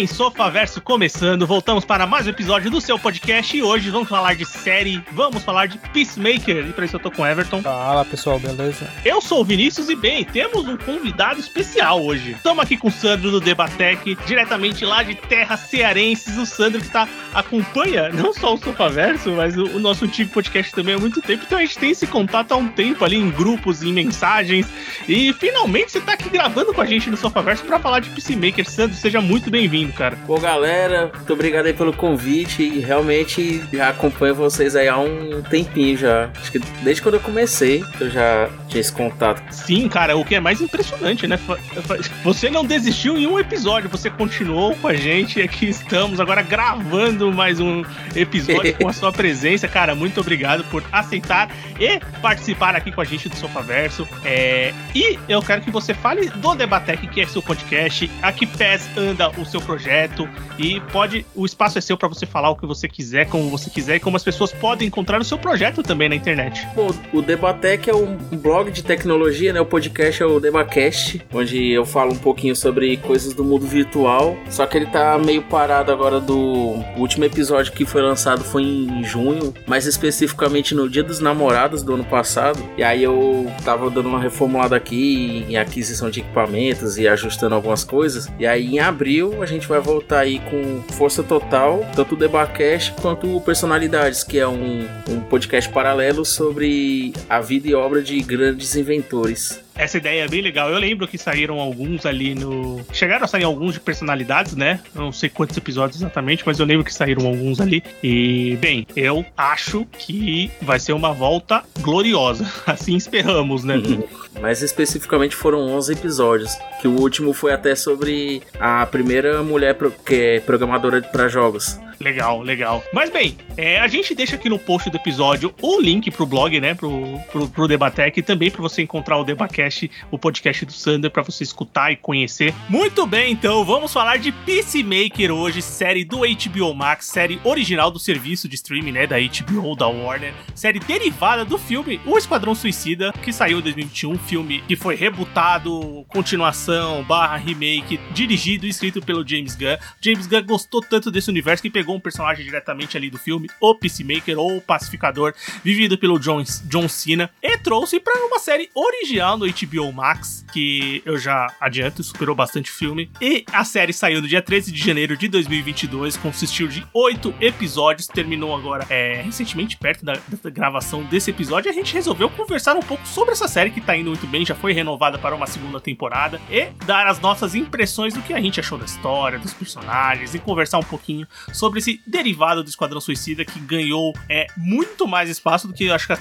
bem, Sofaverso começando. Voltamos para mais um episódio do seu podcast e hoje vamos falar de série, vamos falar de Peacemaker. E para isso eu tô com Everton. Fala pessoal, beleza? Eu sou o Vinícius e bem, temos um convidado especial hoje. Estamos aqui com o Sandro do Debatec, diretamente lá de terras cearenses. O Sandro que tá, acompanha não só o Sofaverso, mas o, o nosso antigo podcast também há muito tempo. Então a gente tem esse contato há um tempo ali em grupos, em mensagens. E finalmente você tá aqui gravando com a gente no Sofaverso para falar de Peacemaker. Sandro, seja muito bem-vindo, cara. Pô, galera, muito obrigado aí pelo convite. E realmente já acompanho vocês aí há um tempinho já. Acho que desde quando eu comecei, eu já tinha esse contato. Sim, cara, o que é mais impressionante, né? Você não desistiu em um episódio, você continuou com a gente e aqui estamos agora gravando mais um episódio com a sua presença. Cara, muito obrigado por aceitar e participar aqui com a gente do Sofaverso. É... E eu quero que você fale do Debatec, que é seu podcast, a que pés anda o seu projeto e pode, o espaço é seu para você falar o que você quiser, como você quiser e como as pessoas podem encontrar o seu projeto também na internet. Bom, o Debatec é um blog de tecnologia, né? O podcast é o Debacast, onde eu falo um pouquinho sobre coisas do mundo virtual. Só que ele tá meio parado agora do o último episódio que foi lançado foi em junho, mais especificamente no Dia dos Namorados do ano passado. E aí eu tava dando uma reformulada aqui em aquisição de equipamentos e ajustando algumas coisas. E aí em abril a gente vai voltar aí com força total, tanto o Debacast quanto o Personalidades, que é um, um podcast paralelo sobre a vida e obra de grandes inventores. Essa ideia é bem legal. Eu lembro que saíram alguns ali no. Chegaram a sair alguns de personalidades, né? Não sei quantos episódios exatamente, mas eu lembro que saíram alguns ali. E, bem, eu acho que vai ser uma volta gloriosa. Assim esperamos, né? Uhum. Mais especificamente foram 11 episódios. Que o último foi até sobre a primeira mulher pro... que é programadora para jogos. Legal, legal. Mas bem, é, a gente deixa aqui no post do episódio o link pro blog, né? Pro, pro, pro Debatec e também para você encontrar o Debacast, o podcast do Sander, para você escutar e conhecer. Muito bem, então vamos falar de Peacemaker hoje, série do HBO Max, série original do serviço de streaming, né? Da HBO, da Warner, série derivada do filme O Esquadrão Suicida, que saiu em 2021, filme que foi rebutado, continuação, barra remake, dirigido e escrito pelo James Gunn. James Gunn gostou tanto desse universo que pegou um personagem diretamente ali do filme, o Peacemaker ou o Pacificador, vivido pelo John, John Cena, e trouxe para uma série original no HBO Max, que eu já adianto, superou bastante o filme. E a série saiu no dia 13 de janeiro de 2022, consistiu de oito episódios, terminou agora é, recentemente, perto da, da gravação desse episódio, a gente resolveu conversar um pouco sobre essa série que tá indo muito bem, já foi renovada para uma segunda temporada, e dar as nossas impressões do que a gente achou da história, dos personagens, e conversar um pouquinho sobre esse derivado do Esquadrão Suicida que ganhou é, muito mais espaço do que acho que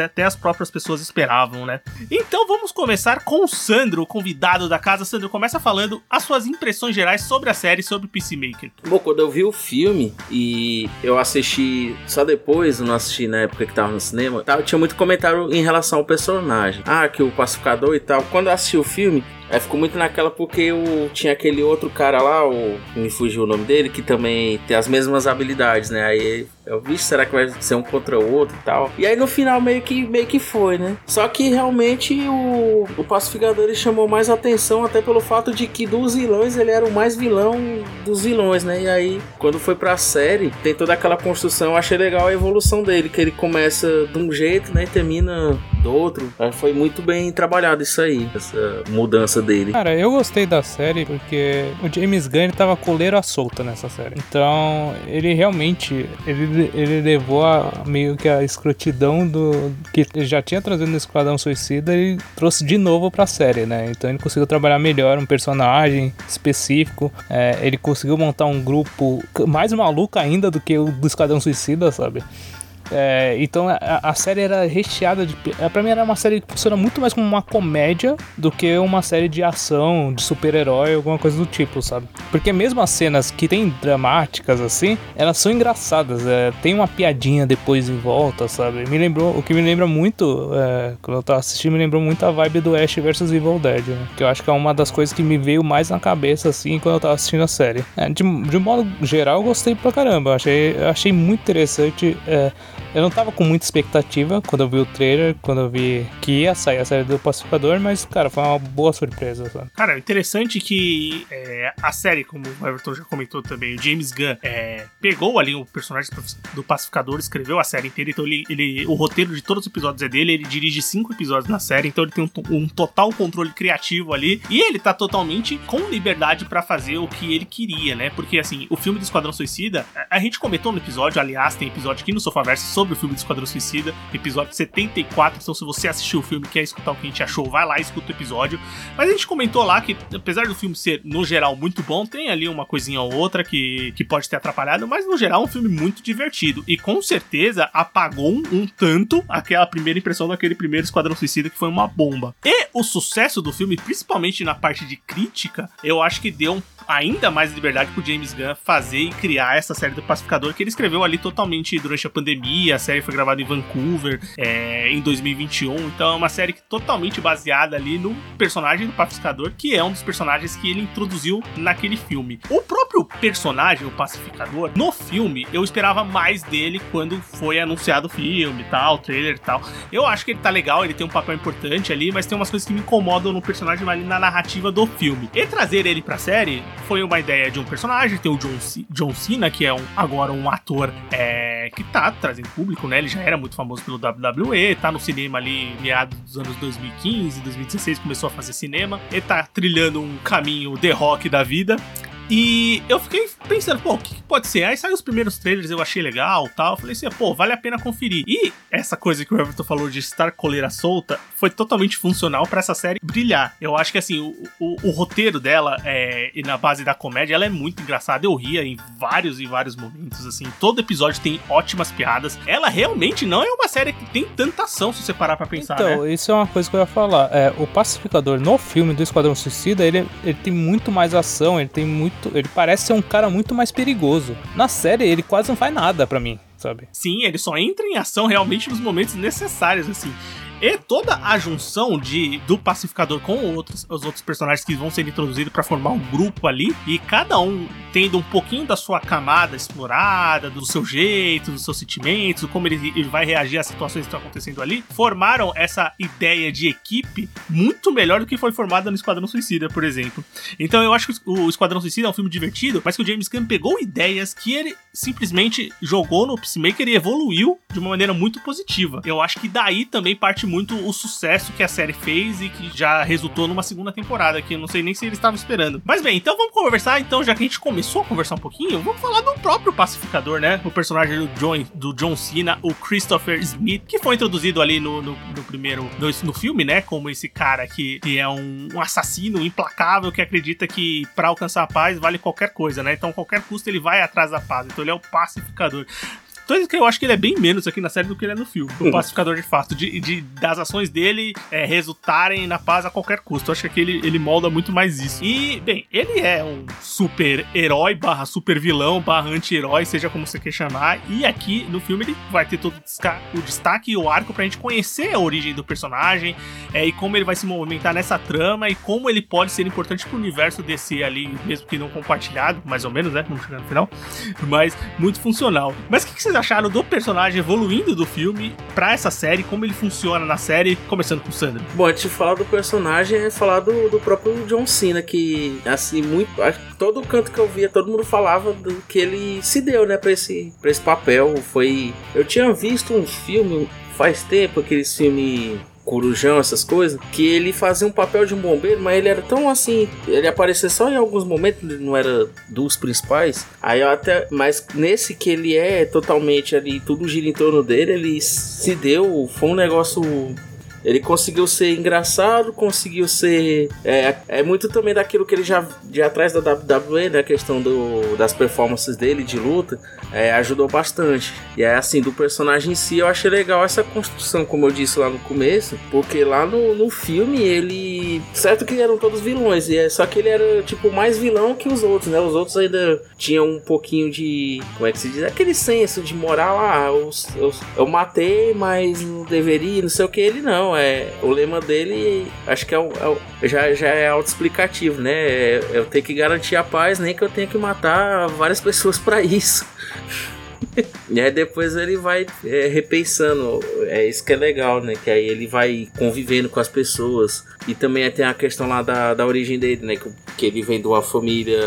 até as próprias pessoas esperavam, né? Então vamos começar com o Sandro, o convidado da casa. Sandro, começa falando as suas impressões gerais sobre a série, sobre Peacemaker. Bom, quando eu vi o filme e eu assisti só depois, não assisti na época que tava no cinema, tinha muito comentário em relação ao personagem. Ah, que o pacificador e tal. Quando eu assisti o filme, Aí ficou muito naquela porque eu tinha aquele outro cara lá, o, me fugiu o nome dele, que também tem as mesmas habilidades, né? Aí eu vi, será que vai ser um contra o outro e tal? E aí no final meio que, meio que foi, né? Só que realmente o, o pacificador ele chamou mais atenção até pelo fato de que dos vilões ele era o mais vilão dos vilões, né? E aí quando foi pra série, tem toda aquela construção, eu achei legal a evolução dele, que ele começa de um jeito, né? E termina do outro. Foi muito bem trabalhado isso aí, essa mudança dele. Cara, eu gostei da série porque o James Gunn tava coleiro à solta nessa série. Então, ele realmente ele, ele levou a, meio que a escrotidão do que ele já tinha trazido no Esquadrão Suicida e trouxe de novo pra série, né? Então ele conseguiu trabalhar melhor um personagem específico. É, ele conseguiu montar um grupo mais maluco ainda do que o do Esquadrão Suicida, sabe? É, então a, a, série era recheada de. Pra mim era uma série que funciona muito mais como uma comédia do que uma série de ação, de super-herói, alguma coisa do tipo, sabe? Porque mesmo as cenas que tem dramáticas assim, elas são engraçadas. É, tem uma piadinha depois em volta, sabe? Me lembrou. O que me lembra muito, é, quando eu tava assistindo, me lembrou muito a vibe do Ash vs Evil Dead, né? Que eu acho que é uma das coisas que me veio mais na cabeça assim quando eu tava assistindo a série. É, de, de modo geral, eu gostei pra caramba. Eu achei, eu achei muito interessante. É, eu não tava com muita expectativa quando eu vi o trailer, quando eu vi que ia sair a série do Pacificador, mas, cara, foi uma boa surpresa. Sabe? Cara, interessante que é, a série, como o Everton já comentou também, o James Gunn é, pegou ali o personagem do Pacificador, escreveu a série inteira, então ele, ele, o roteiro de todos os episódios é dele, ele dirige cinco episódios na série, então ele tem um, um total controle criativo ali, e ele tá totalmente com liberdade para fazer o que ele queria, né? Porque, assim, o filme do Esquadrão Suicida, a, a gente comentou no episódio, aliás, tem episódio aqui no Sofaverso sobre o filme do Esquadrão Suicida, episódio 74. Então, se você assistiu o filme e quer escutar o que a gente achou, vai lá e escuta o episódio. Mas a gente comentou lá que, apesar do filme ser, no geral, muito bom, tem ali uma coisinha ou outra que, que pode ter atrapalhado, mas no geral é um filme muito divertido. E com certeza apagou um, um tanto aquela primeira impressão daquele primeiro Esquadrão Suicida que foi uma bomba. E o sucesso do filme, principalmente na parte de crítica, eu acho que deu ainda mais liberdade pro James Gunn fazer e criar essa série do Pacificador que ele escreveu ali totalmente durante a pandemia. A série foi gravada em Vancouver é, em 2021, então é uma série totalmente baseada ali no personagem do Pacificador, que é um dos personagens que ele introduziu naquele filme. O próprio personagem, o Pacificador, no filme, eu esperava mais dele quando foi anunciado o filme tal, o trailer e tal. Eu acho que ele tá legal, ele tem um papel importante ali, mas tem umas coisas que me incomodam no personagem ali na narrativa do filme. E trazer ele pra série foi uma ideia de um personagem, tem o John, C John Cena, que é um, agora um ator é, que tá trazendo público, né? Ele já era muito famoso pelo WWE, tá no cinema ali meados dos anos 2015, 2016, começou a fazer cinema. Ele tá trilhando um caminho The Rock da vida. E eu fiquei pensando, pô, o que, que, pode ser? Aí saiu os primeiros trailers, eu achei legal tal. Falei assim, pô, vale a pena conferir. E essa coisa que o Everton falou de estar coleira solta foi totalmente funcional para essa série brilhar. Eu acho que assim, o, o, o roteiro dela é, e na base da comédia, ela é muito engraçada. Eu ria em vários e vários momentos, assim. Todo episódio tem ótimas piadas. Ela realmente não é uma série que tem tanta ação, se você parar pra pensar. Então, né? isso é uma coisa que eu ia falar. É, o Pacificador no filme do Esquadrão Suicida, ele, ele tem muito mais ação, ele tem muito muito. Ele parece ser um cara muito mais perigoso. Na série, ele quase não faz nada para mim, sabe? Sim, ele só entra em ação realmente nos momentos necessários, assim. E toda a junção de do pacificador com outros, os outros personagens que vão ser introduzidos para formar um grupo ali, e cada um tendo um pouquinho da sua camada explorada, do seu jeito, dos seus sentimentos, como ele, ele vai reagir às situações que estão acontecendo ali, formaram essa ideia de equipe muito melhor do que foi formada no Esquadrão Suicida, por exemplo. Então eu acho que o Esquadrão Suicida é um filme divertido, mas que o James Gunn pegou ideias que ele simplesmente jogou no Peacemaker e evoluiu de uma maneira muito positiva. Eu acho que daí também parte muito o sucesso que a série fez e que já resultou numa segunda temporada, que eu não sei nem se eles estavam esperando. Mas bem, então vamos conversar, então, já que a gente começou a conversar um pouquinho, vamos falar do próprio pacificador, né? O personagem do John, do John Cena, o Christopher Smith, que foi introduzido ali no, no, no primeiro, no, no, filme, né? Como esse cara que, que é um, um assassino implacável que acredita que para alcançar a paz vale qualquer coisa, né? Então, qualquer custo ele vai atrás da paz. Então, ele é o pacificador. Coisa que eu acho que ele é bem menos aqui na série do que ele é no filme. O pacificador de fato, de, de das ações dele é, resultarem na paz a qualquer custo. Eu acho que aqui ele, ele molda muito mais isso. E, bem, ele é um super herói barra super vilão barra anti-herói, seja como você quer chamar. E aqui no filme ele vai ter todo o destaque e o arco pra gente conhecer a origem do personagem é, e como ele vai se movimentar nessa trama e como ele pode ser importante pro universo DC ali, mesmo que não compartilhado, mais ou menos, né? Vamos chegar no final. Mas muito funcional. Mas o que, que vocês acharam do personagem evoluindo do filme pra essa série, como ele funciona na série, começando com o Sandro? Bom, antes de falar do personagem, é falar do, do próprio John Cena, que, assim, muito. Todo canto que eu via, todo mundo falava do que ele se deu, né, pra esse, pra esse papel. Foi. Eu tinha visto um filme faz tempo, aquele filme corujão, essas coisas, que ele fazia um papel de um bombeiro, mas ele era tão assim, ele aparecia só em alguns momentos, não era dos principais. Aí eu até, mas nesse que ele é totalmente ali, tudo gira em torno dele, ele se deu, foi um negócio Ele conseguiu ser engraçado, conseguiu ser. É, é muito também daquilo que ele já, de atrás da WWE, né? A questão do, das performances dele de luta, é, ajudou bastante. E é assim, do personagem em si, eu achei legal essa construção, como eu disse lá no começo, porque lá no, no filme ele. Certo que eram todos vilões, e é, só que ele era tipo mais vilão que os outros, né? Os outros ainda tinham um pouquinho de. Como é que se diz? Aquele senso de moral, ah, eu, eu, eu matei, mas não deveria, não sei o que. Ele não, é. O lema dele, acho que é, o, é já, já é autoexplicativo, né? É, eu tenho que garantir a paz, nem que eu tenha que matar várias pessoas para isso. e aí depois ele vai é, repensando. É isso que é legal, né? Que aí ele vai convivendo com as pessoas. E também tem a questão lá da, da origem dele, né? Que, que ele vem de uma família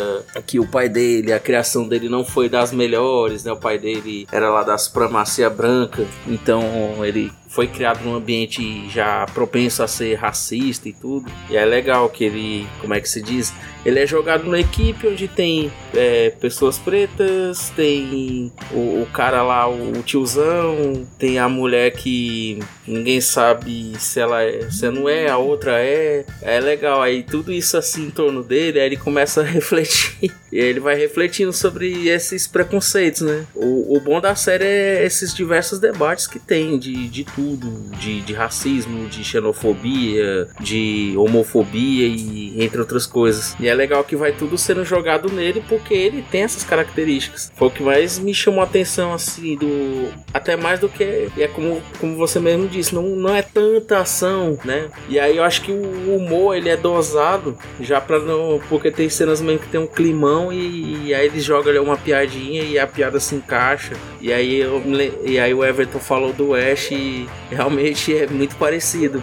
que o pai dele, a criação dele não foi das melhores, né? O pai dele era lá da supremacia branca. Então ele foi criado num ambiente já propenso a ser racista e tudo. E é legal que ele, como é que se diz? Ele é jogado numa equipe onde tem é, pessoas pretas, tem o, o, cara lá, o tiozão, tem a mulher que ninguém sabe se ela é, se não é, a outra é. É legal. Aí tudo isso assim em torno dele, aí ele começa a refletir. E aí ele vai refletindo sobre esses preconceitos, né? O, o bom da série é esses diversos debates que tem de, de tudo, de, de racismo, de xenofobia, de homofobia e entre outras coisas. E é legal que vai tudo sendo jogado nele porque ele tem essas características. Foi o que mais me chamou a atenção, assim, do. Até mais do que. É como, como você mesmo disse, não, não é tanta ação, né? E aí eu acho que o humor ele é dosado já pra não. Porque tem cenas mesmo que tem um climão e, e aí eles jogam ali uma piadinha e a piada se encaixa. E aí, eu, e aí o Everton falou do Ash e realmente é muito parecido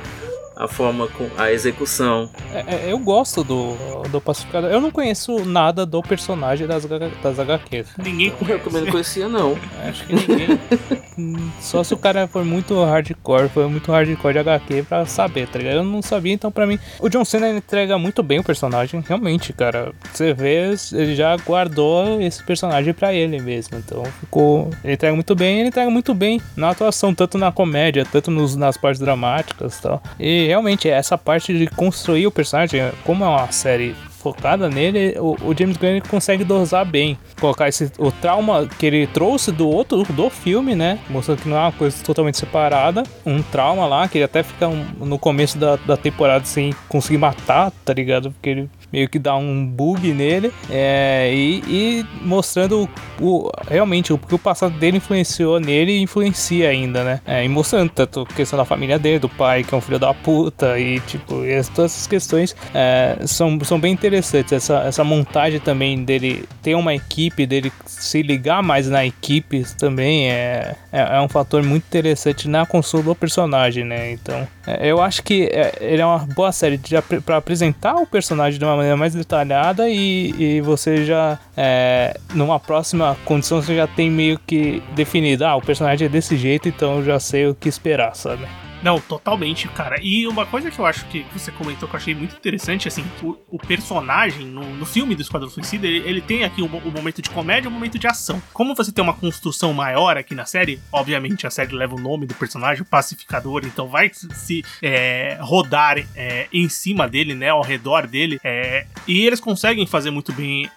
a forma com a execução. É, é eu gosto do, do Pacificador. Eu não conheço nada do personagem das, das HQs. Ninguém conhece. Eu também não conhecia, não. Acho que ninguém. Só se o cara for muito hardcore, foi muito hardcore de HQ pra saber, tá ligado? Eu não sabia, então pra mim. O John Cena entrega muito bem o personagem, realmente, cara. Você vê, ele já guardou esse personagem pra ele mesmo. Então ficou. Ele entrega muito bem, ele entrega muito bem na atuação, tanto na comédia, tanto nos, nas partes dramáticas e tal. E realmente essa parte de construir o personagem, como é uma série focada nele, o, o James Gunn consegue dosar bem. Colocar esse, o trauma que ele trouxe do outro, do filme, né? Mostrando que não é uma coisa totalmente separada. Um trauma lá, que ele até fica um, no começo da, da temporada sem conseguir matar, tá ligado? Porque ele meio que dá um bug nele é, e, e, mostrando o, o, realmente o que o passado dele influenciou nele e influencia ainda, né? É, e mostrando tanto a questão da família dele, do pai que é um filho da puta e tipo, e todas essas questões é, são, são bem interessantes. Essa, essa montagem também dele ter uma equipe, dele se ligar mais na equipe também é, é, é um fator muito interessante na construção do personagem, né? Então, é, eu acho que é, ele é uma boa série para apresentar o personagem de uma maneira mais detalhada e, e você já, é, numa próxima condição, você já tem meio que definido, ah, o personagem é desse jeito, então eu já sei o que esperar, sabe? Não, totalmente, cara. E uma coisa que eu acho que você comentou que eu achei muito interessante, assim, o, o personagem no, no, filme do Esquadrão Suicida, ele, ele tem aqui o, o, momento de comédia e o momento de ação. Como você tem uma construção maior aqui na série, obviamente a série leva o nome do personagem, o pacificador, então vai se é, rodar é, em cima dele, né, ao redor dele, é, e eles conseguem fazer muito bem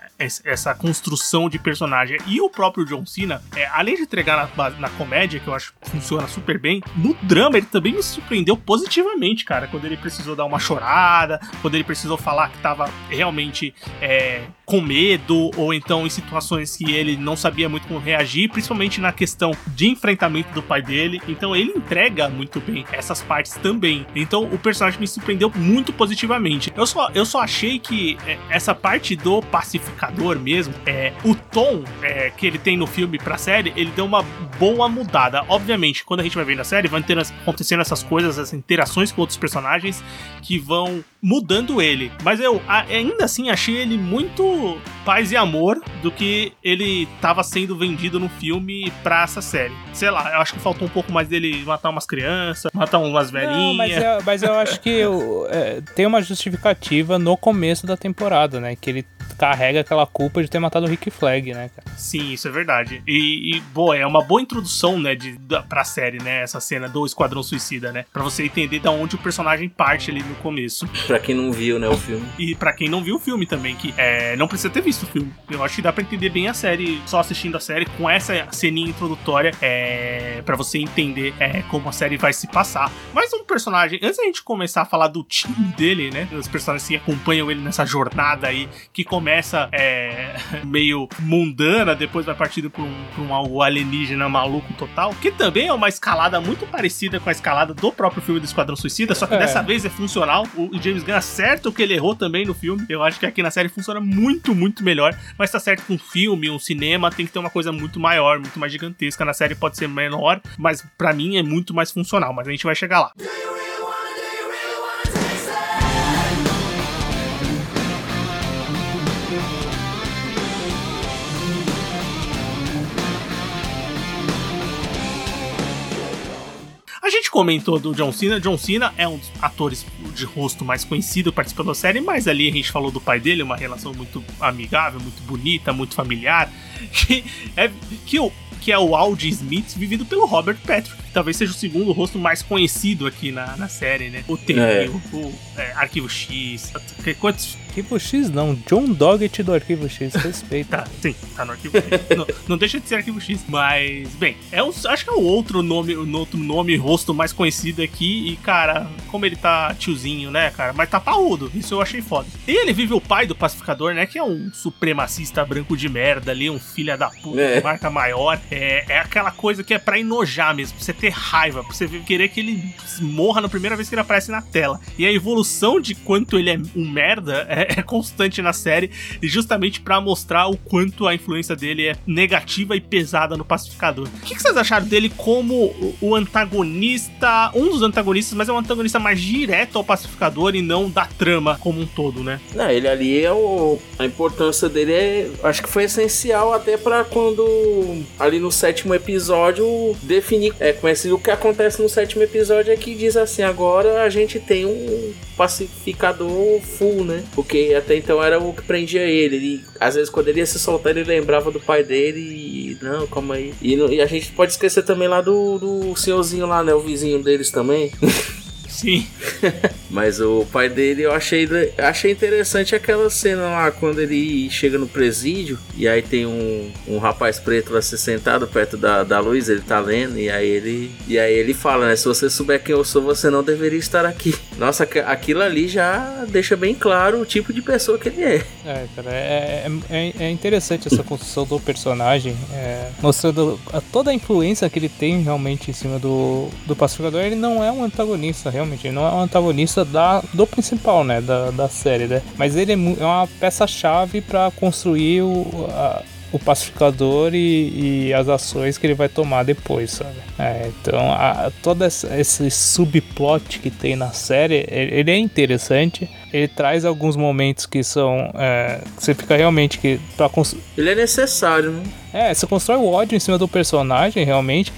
essa construção de personagem. E o próprio John Cena, é, além de entregar na, na, comédia, que eu acho que funciona super bem, no drama ele também me surpreendeu positivamente, cara. Quando ele precisou dar uma chorada, quando ele precisou falar que tava realmente é, com medo, ou então em situações que ele não sabia muito como reagir, principalmente na questão de enfrentamento do pai dele. Então ele entrega muito bem essas partes também. Então o personagem me surpreendeu muito positivamente. Eu só, eu só achei que é, essa parte do pacificador mesmo, é, o tom é, que ele tem no filme pra série, ele deu uma boa mudada. Obviamente, quando a gente vai ver na série, vão ter acontecendo essas coisas, essas interações com outros personagens que vão mudando ele. Mas eu ainda assim achei ele muito paz e amor do que ele estava sendo vendido no filme pra essa série. Sei lá, eu acho que faltou um pouco mais dele matar umas crianças, matar umas velhinhas. Não, mas, eu, mas eu acho que eu, é, tem uma justificativa no começo da temporada, né? Que ele carrega aquela culpa de ter matado o Rick Flag, né, cara? Sim, isso é verdade. E, e boa, é uma boa introdução, né, de, da, pra série, né, essa cena do Esquadrão Suicida, né? Pra você entender da onde o personagem parte ali no começo. Pra quem não viu, né, o filme. E pra quem não viu o filme também, que é, não precisa ter visto o filme. Eu acho que dá pra entender bem a série, só assistindo a série, com essa ceninha introdutória, é, pra você entender é, como a série vai se passar. Mas um personagem, antes da gente começar a falar do time dele, né, os personagens que acompanham ele nessa jornada aí, que começa é, meio mundana, depois vai partindo pra um, pra um algo alienígena maluco total, que também é uma escalada muito parecida com a escalada do próprio filme do Esquadrão Suicida, só que É. dessa vez é funcional. O James Gunn acerta o que ele errou também no filme. Eu acho que aqui na série funciona muito, muito melhor. Mas tá certo que um filme, um cinema, tem que ter uma coisa muito maior, muito mais gigantesca. Na série pode ser menor, mas pra mim é muito mais funcional. Mas a gente vai chegar lá. Gente comentou do John Cena. John Cena é um dos atores de rosto mais conhecido participando da série, mas ali a gente falou do pai dele, uma relação muito amigável, muito bonita, muito familiar. Que é, que o, que é o Aldi Smith, vivido pelo Robert Patrick. Talvez seja o segundo rosto mais conhecido aqui na, na série, né? O T, É. o, o, é, Arquivo X. Quantos. Arquivo X não, John Doggett do Arquivo X, respeita. Tá, sim, tá no Arquivo X. não, não deixa de ser Arquivo X. Mas, bem, é um, acho que é o outro nome, o outro nome, rosto mais conhecido aqui. E, cara, como ele tá tiozinho, né, cara? Mas tá parrudo. Isso eu achei foda. E ele vive o pai do pacificador, né? Que é um supremacista branco de merda ali, um filho da puta, É. marca maior. É, é aquela coisa que é pra enojar mesmo, você ter raiva, pra você querer que ele morra na primeira vez que ele aparece na tela. E a evolução de quanto ele é um merda é, é constante na série, e justamente pra mostrar o quanto a influência dele é negativa e pesada no pacificador. O que, que vocês acharam dele como o- antagonista, um dos antagonistas, mas é um antagonista mais direto ao pacificador e não da trama como um todo, né? Não, ele ali é o. A importância dele é. Acho que foi essencial até pra quando. Ali no sétimo episódio, definir. É conhecido o que acontece no sétimo episódio é que diz assim: agora a gente tem um pacificador full, né? Porque até então era o que prendia ele. Ele às vezes, quando ele ia se soltar, ele lembrava do pai dele e. Não, calma aí. E, e a gente pode esquecer também lá do, do senhorzinho lá, né? O vizinho deles também. Sim. Mas o pai dele, eu achei, achei interessante aquela cena lá quando ele chega no presídio e aí tem um, um rapaz preto lá se sentado perto da, da luz, ele tá lendo e aí ele e aí ele fala, né? Se você souber quem eu sou, você não deveria estar aqui. Nossa, aqu- aquilo ali já deixa bem claro o tipo de pessoa que ele é. É, cara, é, é, é interessante essa construção do personagem, é, mostrando toda a influência que ele tem realmente em cima do, do pacificador. Ele não é um antagonista, realmente, ele não é um antagonista da, do principal, né, da, da série, né? Mas ele é, é uma peça-chave para construir o, a- o pacificador e, e as ações que ele vai tomar depois, sabe? É, então, a, todo esse, subplot que tem na série, ele, ele é interessante. Ele traz alguns momentos que são. é, que você fica realmente que. Pra Ele é necessário, né? é, você constrói o ódio em cima do personagem, realmente.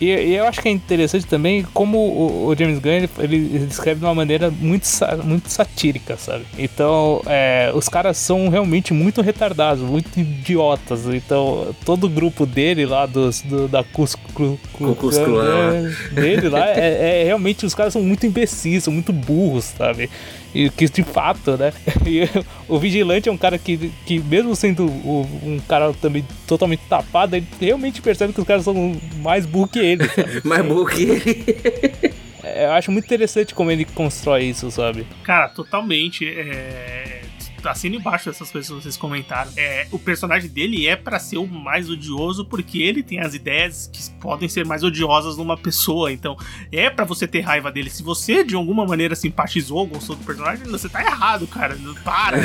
E, e eu acho que é interessante também como o, o James Gunn ele, ele escreve de uma maneira muito, muito satírica, sabe? Então, é, os caras são realmente muito retardados, muito idiotas. Então, todo o grupo dele lá, dos, do, da Cus, Clu- Ku Klux Klan. é, dele lá, é, é realmente os caras são muito imbecis, são muito burros, sabe? E que de fato, né? E o vigilante é um cara que, que mesmo sendo o- um cara também totalmente tapado, ele realmente percebe que os caras são mais burros que ele, sabe? Mais burro que ele. É, Eu acho muito interessante como ele constrói isso, sabe? Cara, totalmente. É... Assina embaixo dessas coisas que vocês comentaram. É, o personagem dele é pra ser o mais odioso porque ele tem as ideias que podem ser mais odiosas numa pessoa. Então, é pra você ter raiva dele. Se você de alguma maneira simpatizou, gostou do personagem, você tá errado, cara. Para.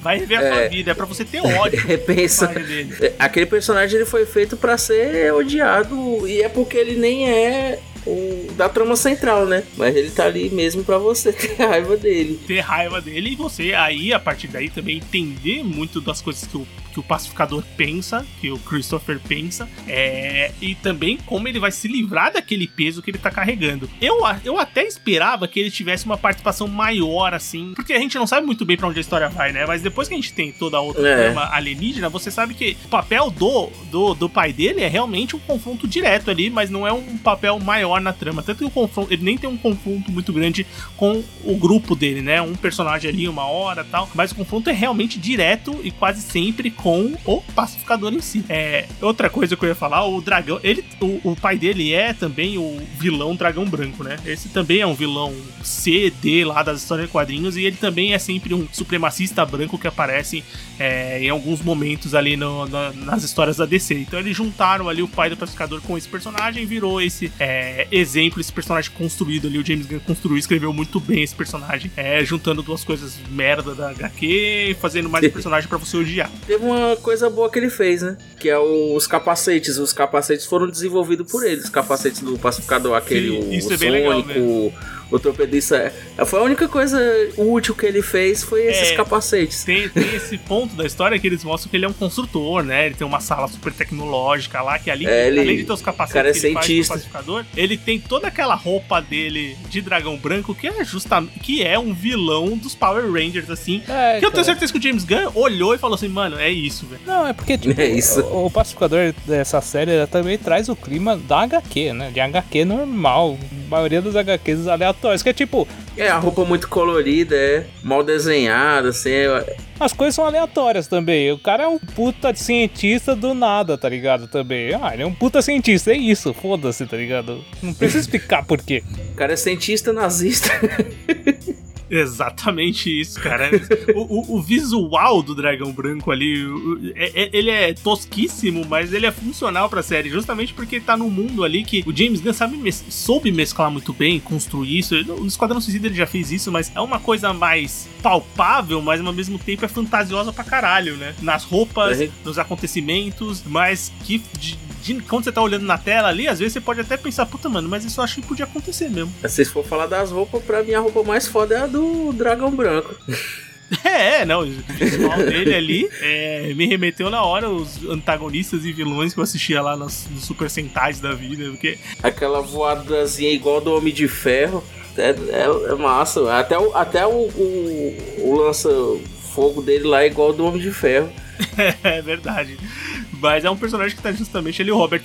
Vai rever a sua É. vida. É pra você ter ódio do Pensa. personagem dele. Aquele personagem ele foi feito pra ser odiado e é porque ele nem é o da trama central, né? Mas ele tá ali mesmo pra você ter raiva dele. Ter raiva dele e você aí, a partir daí, também entender muito das coisas que o que o pacificador pensa, que o Christopher pensa, é, e também como ele vai se livrar daquele peso que ele tá carregando. Eu, eu até esperava que ele tivesse uma participação maior, assim, porque a gente não sabe muito bem para onde a história vai, né? Mas depois que a gente tem toda a outra É. trama alienígena, você sabe que o papel do, do, do pai dele é realmente um confronto direto ali, mas não é um papel maior na trama. Tanto que o confronto, ele nem tem um confronto muito grande com o grupo dele, né? Um personagem ali, uma hora tal, mas o confronto é realmente direto e quase sempre com o pacificador em si. É, outra coisa que eu ia falar, o dragão, ele, o, o pai dele é também o vilão dragão branco, né? Esse também é um vilão C, D lá das histórias de quadrinhos e ele também é sempre um supremacista branco que aparece é, em alguns momentos ali no- na- nas histórias da DC. Então eles juntaram ali o pai do pacificador com esse personagem e virou esse é, exemplo, esse personagem construído ali. O James Gunn construiu, escreveu muito bem esse personagem, é, juntando duas coisas merda da HQ e fazendo mais um personagem pra você odiar. Teve uma coisa boa que ele fez, né? Que é os capacetes. Os capacetes foram desenvolvidos por ele. Os capacetes do pacificador, aquele, Sim, o, é bem legal Sônico, o, o torpedista. É, Foi a única coisa útil que ele fez foi esses É. capacetes. Tem, tem esse ponto da história que eles mostram que ele é um construtor, né? Ele tem uma sala super tecnológica lá, que ali, É, ele- além de ter os capacetes cara é que ele faz cientista. o pacificador, ele tem toda aquela roupa dele de dragão branco, que é justamente que é um vilão dos Power Rangers, assim. É, que eu tenho cara. certeza que o James Gunn olhou e falou assim, mano, é isso, velho. Não, é porque tipo, É isso. O, o pacificador dessa série também traz o clima da HQ, né? De HQ normal. Maioria dos HQs aleatórios, que é tipo, É, a roupa muito colorida, é mal desenhada, assim. é- as coisas são aleatórias também. O cara é um puta cientista do nada, tá ligado? Também. Ah, ele é um puta cientista, é isso, foda-se, tá ligado? Não precisa explicar por quê. O cara é cientista nazista. Exatamente isso, cara. o, o- o visual do dragão branco ali, é- é- ele é tosquíssimo, mas ele é funcional pra série, justamente porque tá num mundo ali que o James Gunn sabe mes- soube mesclar muito bem, construir isso. No Esquadrão Suicida ele já fez isso, mas é uma coisa mais palpável, mas ao mesmo tempo é fantasiosa pra caralho, né? Nas roupas, Uhum. nos acontecimentos, mas que de- de- quando você tá olhando na tela ali, às vezes você pode até pensar, puta, mano, mas isso eu acho que podia acontecer mesmo. Se vocês for falar das roupas, pra mim a roupa mais foda é a do dragão branco. É, não, o visual dele ali é, me remeteu na hora os antagonistas e vilões que eu assistia lá nos, nos Super Sentais da vida, porque Aquela voadazinha igual do Homem de Ferro. É, é- é massa. Até, o, até o, o, o lança-fogo dele lá é igual do Homem de Ferro. é verdade. Mas é um personagem que tá justamente ali, o Robert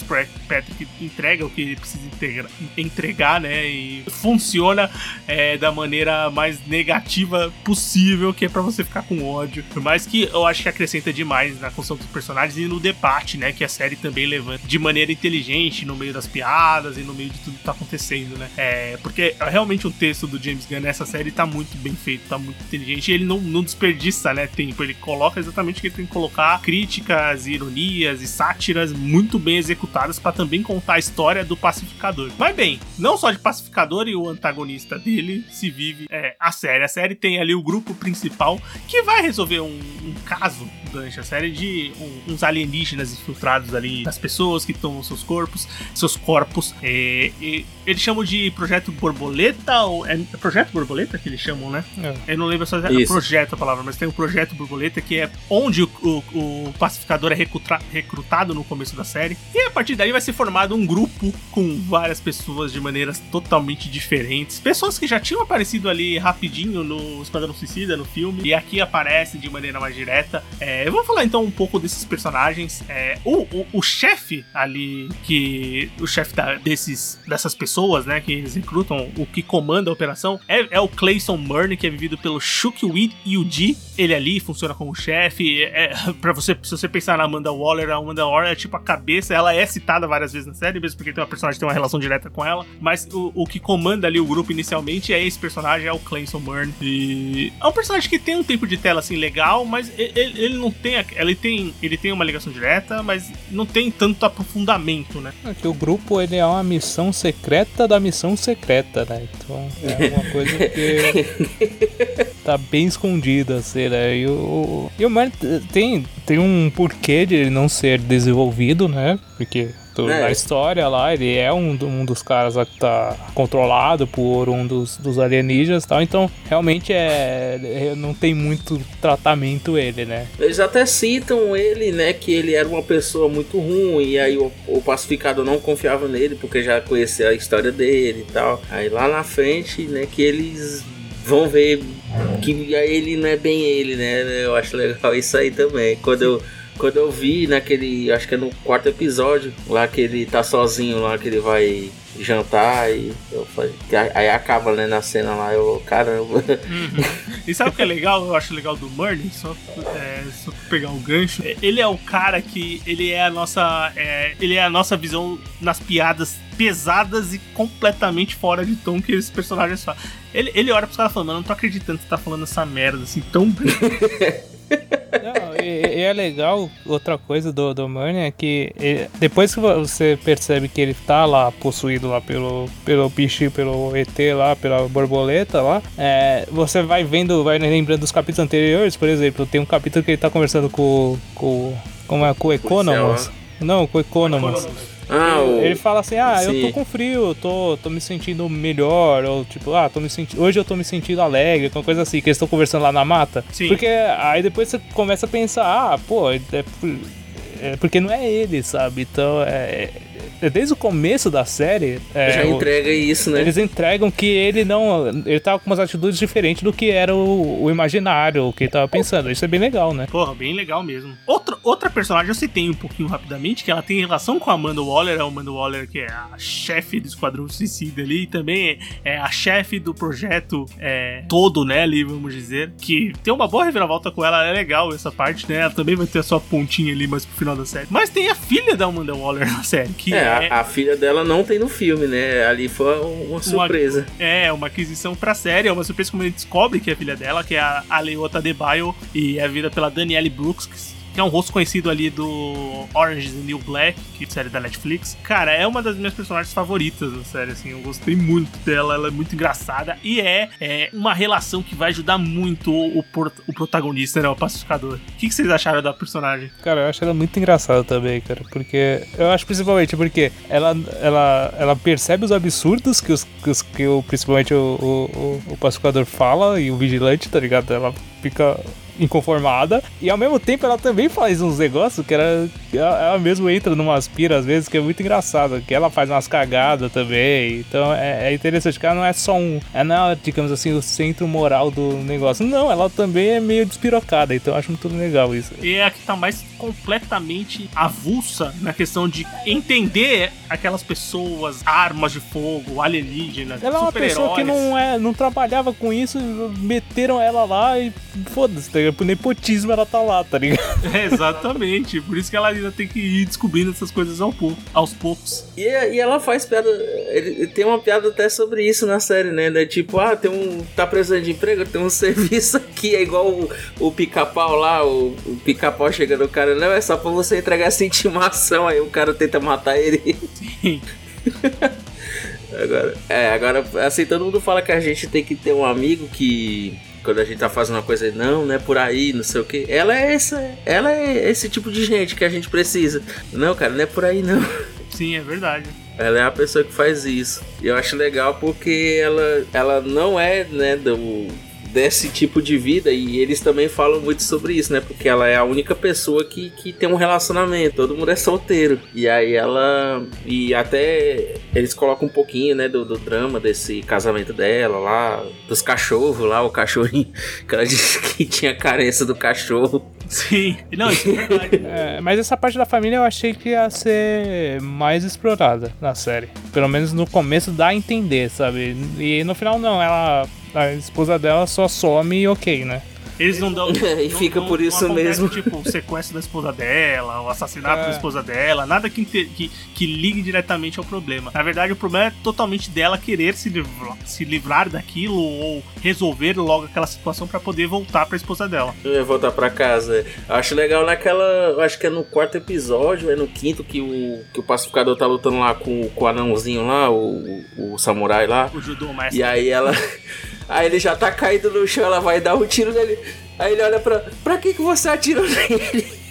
Patrick entrega o que ele precisa integra- entregar, né? E funciona é, da maneira mais negativa possível, que é pra você ficar com ódio. Por mais que eu acho que acrescenta demais na construção dos personagens e no debate, né? Que a série também levanta de maneira inteligente no meio das piadas e no meio de tudo que tá acontecendo, né? É, porque realmente o texto do James Gunn nessa série tá muito bem feito, tá muito inteligente. Ele não, não desperdiça, né, tempo. Ele coloca exatamente o que ele tem que colocar: críticas, ironias e sátiras muito bem executadas pra também contar a história do pacificador. Mas bem, não só de pacificador e o antagonista dele se vive é, a série. A série tem ali o grupo principal que vai resolver um, um caso durante a série de um- uns alienígenas infiltrados ali nas pessoas que tomam seus corpos, seus corpos. É, e eles chamam de Projeto Borboleta, ou é Projeto Borboleta que eles chamam, né? É. Eu não lembro só é projeto a palavra, mas tem o Projeto Borboleta que é onde o, o- o pacificador é recruta- recrutado no começo da série. E a partir daí vai ser formado um grupo com várias pessoas de maneiras totalmente diferentes. Pessoas que já tinham aparecido ali rapidinho no Esquadrão Suicida, no filme, e aqui aparecem de maneira mais direta. É, vamos falar então um pouco desses personagens. É, o o, o chefe ali, que. O chefe desses, dessas pessoas, né, que eles recrutam, o que comanda a operação, é, é o Clayson Murney, que é vivido pelo Shukweed Yuji. Ele ali funciona como chefe. É, para você, se você pensar na Amanda Waller, a Amanda Waller é tipo a cabeça, ela é citada várias vezes na série, mesmo porque tem uma personagem que tem uma relação direta com ela. Mas o, o que comanda ali o grupo inicialmente é esse personagem, é o Clayson Murney. E é um personagem que tem um tempo de tela assim legal, mas ele, ele não tem. a- Ele tem, ele tem uma ligação direta, mas não tem tanto aprofundamento, né? É que o grupo ele é uma missão secreta da missão secreta, né? Então é uma coisa que tá bem escondida, assim, né? E o, e o Mar tem, tem um porquê de ele não ser desenvolvido, né? Porque do- É. da história lá, ele é um, um dos caras lá que tá controlado por um dos, dos alienígenas e tal, então realmente é, é- não tem muito tratamento ele, né? Eles até citam ele, né, que ele era uma pessoa muito ruim, e aí o, o pacificador não confiava nele, porque já conhecia a história dele e tal. Aí lá na frente, né, que eles vão ver que ele não é bem ele, né? Eu acho legal isso aí também. Quando eu, quando eu vi naquele, acho que é no quarto episódio, lá que ele tá sozinho lá, que ele vai jantar e eu falei, aí acaba né na cena lá eu caramba E sabe o que é legal? Eu acho legal do Murney, só, é, só pegar o gancho. É, Ele é o cara que ele é a nossa, é, ele é a nossa visão nas piadas pesadas e completamente fora de tom que esses personagens falam. Ele, ele olha pros caras falando, "Mano, eu não tô acreditando que você tá falando essa merda assim tão bem. E, é legal, outra coisa do, do Murney é que ele- depois que você percebe que ele tá lá possuído lá pelo, pelo bicho, pelo ET lá, pela borboleta lá, é, você vai vendo, vai lembrando dos capítulos anteriores, por exemplo, tem um capítulo que ele tá conversando com, com, como é, com o Economos. Não, com o Economos. Ah o Ele fala assim, ah, eu Sim. tô com frio, eu tô, tô me sentindo melhor, ou tipo, ah, tô me sentindo. Hoje eu tô me sentindo alegre, alguma coisa assim, que eles estão conversando lá na mata. Sim. Porque aí depois você começa a pensar, ah, pô, é, por- é porque não é ele, sabe? Então é. É desde o começo da série. é, já o- entrega isso né eles entregam que ele não. Ele tava com umas atitudes diferentes do que era o, o imaginário, o que ele tava pensando. Isso é bem legal, né? Porra, bem legal mesmo. Outra, outra personagem eu citei um pouquinho rapidamente, que ela tem relação com a Amanda Waller, a Amanda Waller que é a chefe do Esquadrão Suicida ali, e também é a chefe do projeto é, todo, né, ali, vamos dizer, que tem uma boa reviravolta com ela, é legal essa parte, né, ela também vai ter a sua pontinha ali mais pro final da série. Mas tem a filha da Amanda Waller na série, que é, é, a, a filha dela não tem no filme né? Ali foi uma surpresa. É, uma aquisição pra série, é uma surpresa como ele descobre que é filha dela, que é a Aleota Debaio, e é vida pela Danielle Brooks, que é um rosto conhecido ali do Orange is the New Black, que é série da Netflix. Cara, é uma das minhas personagens favoritas da série, assim, eu gostei muito dela, ela é muito engraçada, e é, é uma relação que vai ajudar muito o, o protagonista, né, o pacificador. O que, que vocês acharam da personagem? Cara, eu acho ela muito engraçada também, cara. Porque. Eu acho principalmente porque ela, ela, ela percebe os absurdos que, os, que, os, que o, principalmente o, o, o pacificador fala e o vigilante, tá ligado? Ela fica inconformada. E ao mesmo tempo ela também faz uns negócios que ela, ela, ela mesmo entra numas piras às vezes que é muito engraçado. Que ela faz umas cagadas também. Então é, é interessante que ela não é só um. É não, é, digamos assim, o centro moral do negócio. Não, ela também é meio despirocada. Então eu acho muito legal isso. E é a que tá mais completamente avulsa na questão de entender aquelas pessoas, armas de fogo, alienígenas, Ela é uma pessoa que não, é, não trabalhava com isso, meteram ela lá e foda-se, tá ligado? Por nepotismo ela tá lá, tá ligado? É, exatamente. Por isso que ela ainda tem que ir descobrindo essas coisas ao pouco, aos poucos. E, e ela faz piada. Ele, tem uma piada até sobre isso na série, né? né? Tipo, ah, tem um. tá precisando de emprego, tem um serviço aqui. É igual o, o pica-pau lá, o, o pica-pau chega no cara, não, é só pra você entregar essa intimação. Aí o cara tenta matar ele. Sim. Agora, é, agora, assim, todo mundo fala que a gente tem que ter um amigo que. Quando a gente tá fazendo uma coisa, não, não é por aí, não sei o que. Ela é essa, ela é esse tipo de gente que a gente precisa. Não, cara, não é por aí não. Sim, é verdade. Ela é a pessoa que faz isso. E eu acho legal porque ela, ela não é, né, do, desse tipo de vida. E eles também falam muito sobre isso, né? Porque ela é a única pessoa que, que tem um relacionamento. Todo mundo é solteiro. E aí ela. E até eles colocam um pouquinho, né, do, do drama desse casamento dela lá. Dos cachorros lá, o cachorrinho. Que ela disse que tinha carência do cachorro. Sim. Não, isso é verdade. É, mas essa parte da família eu achei que ia ser mais explorada na série. Pelo menos no começo dá a entender, sabe? E no final não, ela. A esposa dela só some e ok, né? Eles não dão. E não- fica não- por isso acontece, mesmo. Tipo, o sequestro da esposa dela, o assassinato É. da esposa dela, nada que, que, que ligue diretamente ao problema. Na verdade, o problema é totalmente dela querer se livrar, se livrar daquilo ou resolver logo aquela situação pra poder voltar pra esposa dela. Eu ia voltar pra casa. Eu acho legal naquela. Acho que é no quarto episódio, é no quinto, que o, que o pacificador tá lutando lá com, com o anãozinho lá, o, o, o samurai lá. O judô mestre. E aí ela. Aí ele já tá caído no chão, ela vai dar um tiro nele. Aí ele olha pra. Pra que, que você atirou nele?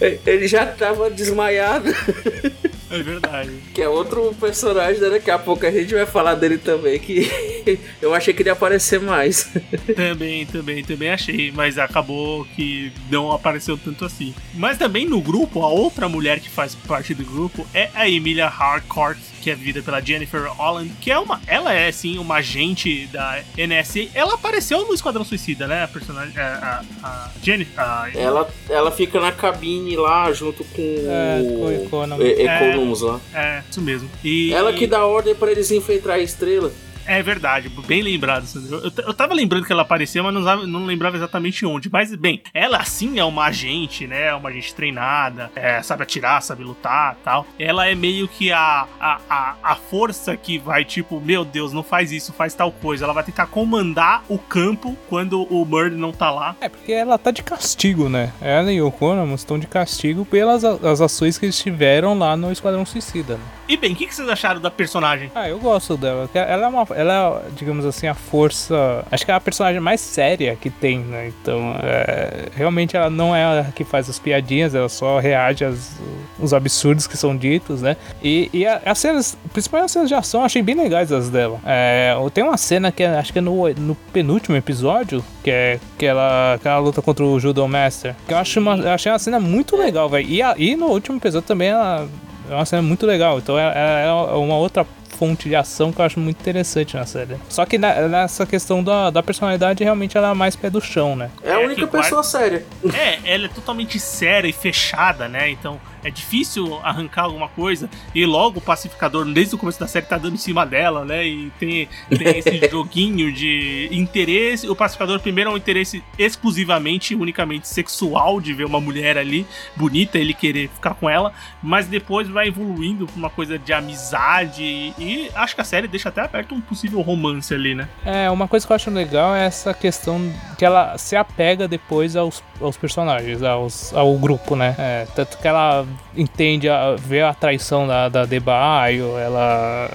Ele já tava desmaiado. É verdade. Que é outro personagem, né? Daqui a pouco a gente vai falar dele também, que eu achei que ele ia aparecer mais. Também, também, também achei, mas acabou que não apareceu tanto assim. Mas também no grupo, a outra mulher que faz parte do grupo é a Emilia Harcourt, que é vivida pela Jennifer Holland, que é uma. Ela é sim uma agente da NSA. Ela apareceu no Esquadrão Suicida, né? A personagem. A, a, a Jennifer. A, Ela, ela fica na cabine lá junto com É, com o Economus. E- Economus lá. é, isso mesmo. E, Ela que dá ordem pra eles infiltrar a estrela. É verdade, bem lembrado, Sandro. Eu, eu tava lembrando que ela apareceu, mas não, não lembrava exatamente onde. Mas, bem, ela sim é uma agente, né? É Uma agente treinada, é, sabe atirar, sabe lutar tal. Ela é meio que a, a, a, a força que vai, tipo, meu Deus, não faz isso, faz tal coisa. Ela vai tentar comandar o campo quando o Murd não tá lá. É, porque ela tá de castigo, né? Ela e o Economus estão de castigo pelas as ações que eles tiveram lá no Esquadrão Suicida, né? E bem, o que, vocês acharam da personagem? Ah, eu gosto dela. Ela é uma. Ela é, digamos assim, a força. Acho que é a personagem mais séria que tem, né? Então, é, realmente ela não é a que faz as piadinhas, ela só reage aos, absurdos que são ditos, né? E, e as cenas, principalmente as cenas de ação, eu achei bem legais as dela. É, tem uma cena que é- acho que é no, no penúltimo episódio, que é que ela, que ela luta contra o Judo Master. Que eu acho uma, achei uma cena muito legal, velho. E, e no último episódio também ela é uma cena muito legal. Então é, é- é uma outra fonte de ação que eu acho muito interessante na série. Só que na- nessa questão da, da personalidade, realmente ela é mais pé do chão, né? É a É, única guarda- pessoa séria. É, ela é totalmente séria e fechada, né? Então é difícil arrancar alguma coisa. E logo o pacificador, desde o começo da série, tá dando em cima dela, né? E tem, tem esse joguinho de interesse. O pacificador, primeiro, é um interesse exclusivamente, unicamente sexual de ver uma mulher ali bonita, ele querer ficar com ela. Mas depois vai evoluindo pra uma coisa de amizade. E, e acho que a série deixa até aberto um possível romance ali, né? É, uma coisa que eu acho legal é essa questão que ela se apega depois aos, aos personagens, aos, ao grupo, né? É, tanto que ela entende, a, vê a traição da, da Debaio, ela,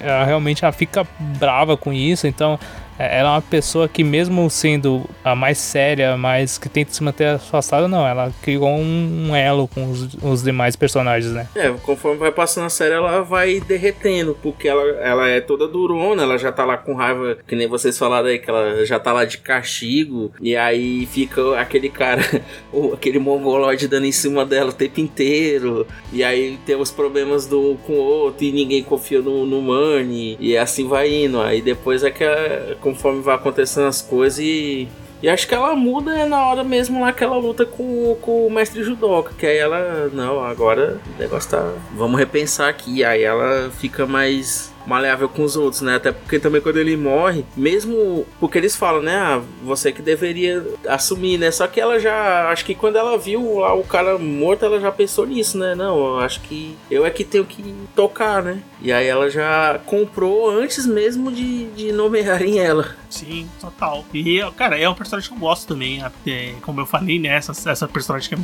ela realmente ela fica brava com isso, então ela é uma pessoa que mesmo sendo a mais séria, mais que tenta se manter afastada, não, ela criou um, elo com os, os demais personagens, né? É, conforme vai passando a série, ela vai derretendo, porque ela, ela é toda durona, ela já tá lá com raiva, que nem vocês falaram aí, que ela já tá lá de castigo, e aí fica aquele cara, o- aquele mongoloide dando em cima dela o tempo inteiro, e aí tem os problemas do com o outro, e ninguém confia no, no Money, e assim vai indo, aí depois é que é, conforme vai acontecendo as coisas e. E acho que ela muda na hora mesmo lá que ela luta com, com o mestre judoca. Que aí ela. Não, agora o negócio tá. Vamos repensar aqui. Aí ela fica mais maleável com os outros, né? Até porque também quando ele morre, mesmo porque eles falam, né? Ah, você que deveria assumir, né? Só que ela já, acho que quando ela viu lá o cara morto, ela já pensou nisso, né? Não, acho que eu é que tenho que tocar, né? E aí ela já comprou antes mesmo de, de nomearem ela. Sim, total. E, cara, é um personagem que eu gosto também. é, como eu falei, né? Essa, essa personagem que é,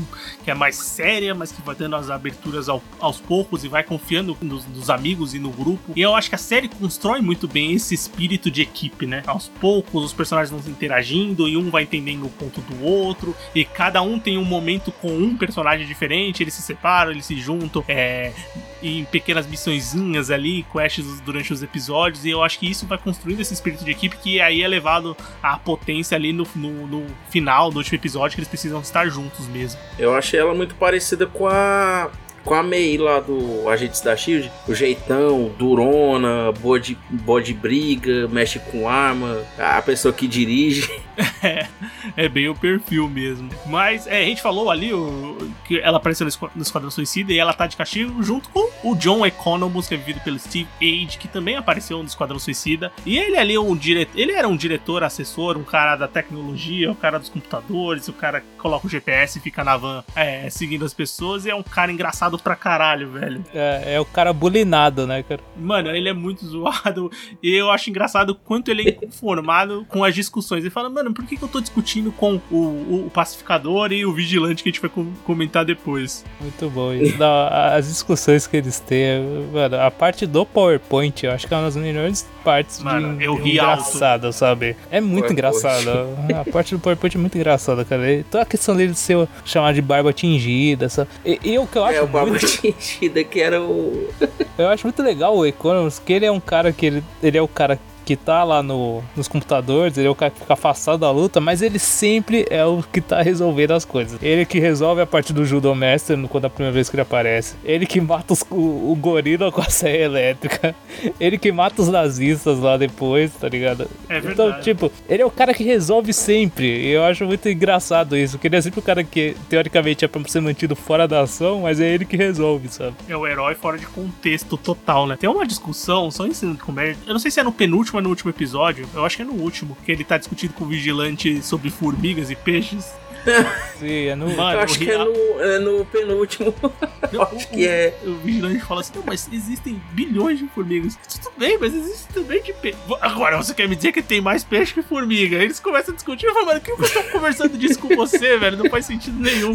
que é mais séria, mas que vai dando as aberturas ao- aos poucos e vai confiando nos, nos amigos e no grupo. E eu acho que a série constrói muito bem esse espírito de equipe, né? Aos poucos os personagens vão se interagindo e um vai entendendo o ponto do outro. E cada um tem um momento com um personagem diferente. Eles se separam, eles se juntam. É, em pequenas missõezinhas ali, quests durante os episódios, e eu acho que isso vai construindo esse espírito de equipe que aí é levado à potência ali no, no, no final do último episódio, que eles precisam estar juntos mesmo. Eu achei ela muito parecida com a. Com a May lá do Agentes da Shield. O jeitão, durona, boa de, boa de briga, mexe com arma, a pessoa que dirige. É bem o perfil mesmo. Mas é, a gente falou ali o, que ela apareceu no Esqua- no Esquadrão Suicida e ela tá de castigo junto com o John Economus, que é vivido pelo Steve Age, que também apareceu no Esquadrão Suicida. E ele ali é um diretor, ele era um diretor, assessor, um cara da tecnologia, o cara dos computadores, o cara que coloca o GPS e fica na van é, seguindo as pessoas. E é um cara engraçado pra caralho, velho. É, é o cara bulinado, né, cara? Mano, ele é muito zoado e eu acho engraçado o quanto ele é inconformado com as discussões. Ele fala, mano, por que, que eu tô discutindo com o, o pacificador e o vigilante que a gente vai com- comentar depois? Muito bom. isso. Não, as discussões que eles têm, mano, a parte do PowerPoint, eu acho que é uma das melhores partes Mano, de eu ri alto. engraçada, sabe? É muito engraçada. A parte do PowerPoint é muito engraçada, cara. E toda a questão dele ser chamado de barba tingida, sabe? E, e o que eu acho É, Barba muito Tingida que era o. Eu acho muito legal o Economist, que ele é um cara que ele, ele é o cara que tá lá no, nos computadores, ele é o cara que fica afastado da luta, mas ele sempre é o que tá resolvendo as coisas. Ele que resolve a parte do Judo Master no- quando é a primeira vez que ele aparece. Ele que mata os- o, o gorila com a serra elétrica. Ele que mata os nazistas lá depois, tá ligado? É Então, verdade. tipo, ele é o cara que resolve sempre. E eu acho muito engraçado isso. Que ele é sempre o cara que, teoricamente, é pra ser mantido fora da ação, mas é ele que resolve, sabe? É o herói fora de contexto total, né? Tem uma discussão, só ensino de comédia. Eu não sei se é no penúltimo no último episódio. Eu acho que é no último. Que ele tá discutindo com o vigilante sobre formigas e peixes. Sim, é no. Mano, Eu acho que é no, é no penúltimo. Não, acho que é. O vigilante fala assim: não, mas existem bilhões de formigas. Tudo bem, mas existe também de peixe. Agora você quer me dizer que tem mais peixe que formiga? Aí Eles começam a discutir. Eu falo, mano, por que eu tô conversando disso com você, velho? Não faz sentido nenhum.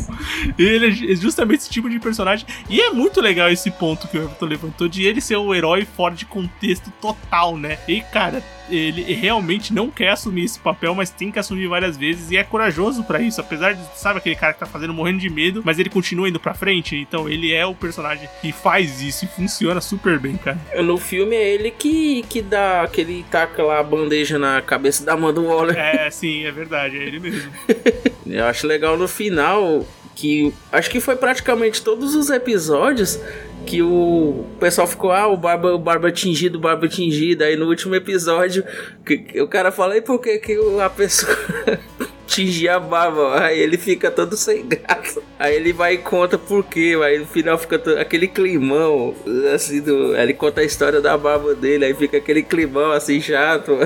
Ele é justamente esse tipo de personagem. E é muito legal esse ponto que o Everton levantou de ele ser o herói fora de contexto total, né? E, cara. Ele realmente não quer assumir esse papel, mas tem que assumir várias vezes e é corajoso pra isso. Apesar de, sabe, aquele cara que tá fazendo morrendo de medo, mas ele continua indo pra frente. Então ele é o personagem que faz isso e funciona super bem, cara. No filme é ele que, que dá aquele taca lá a bandeja na cabeça da Amanda Waller. É, sim, é verdade, é ele mesmo. Eu acho legal no final que acho que foi praticamente todos os episódios que o pessoal ficou, ah, o barba, o barba tingido, barba tingido. Aí no último episódio, que, que o cara fala, e por que, que a pessoa tingia a barba? Aí ele fica todo sem graça. Aí ele vai e conta por quê. Aí no final fica to- aquele climão, assim, do, ele conta a história da barba dele, aí fica aquele climão assim chato.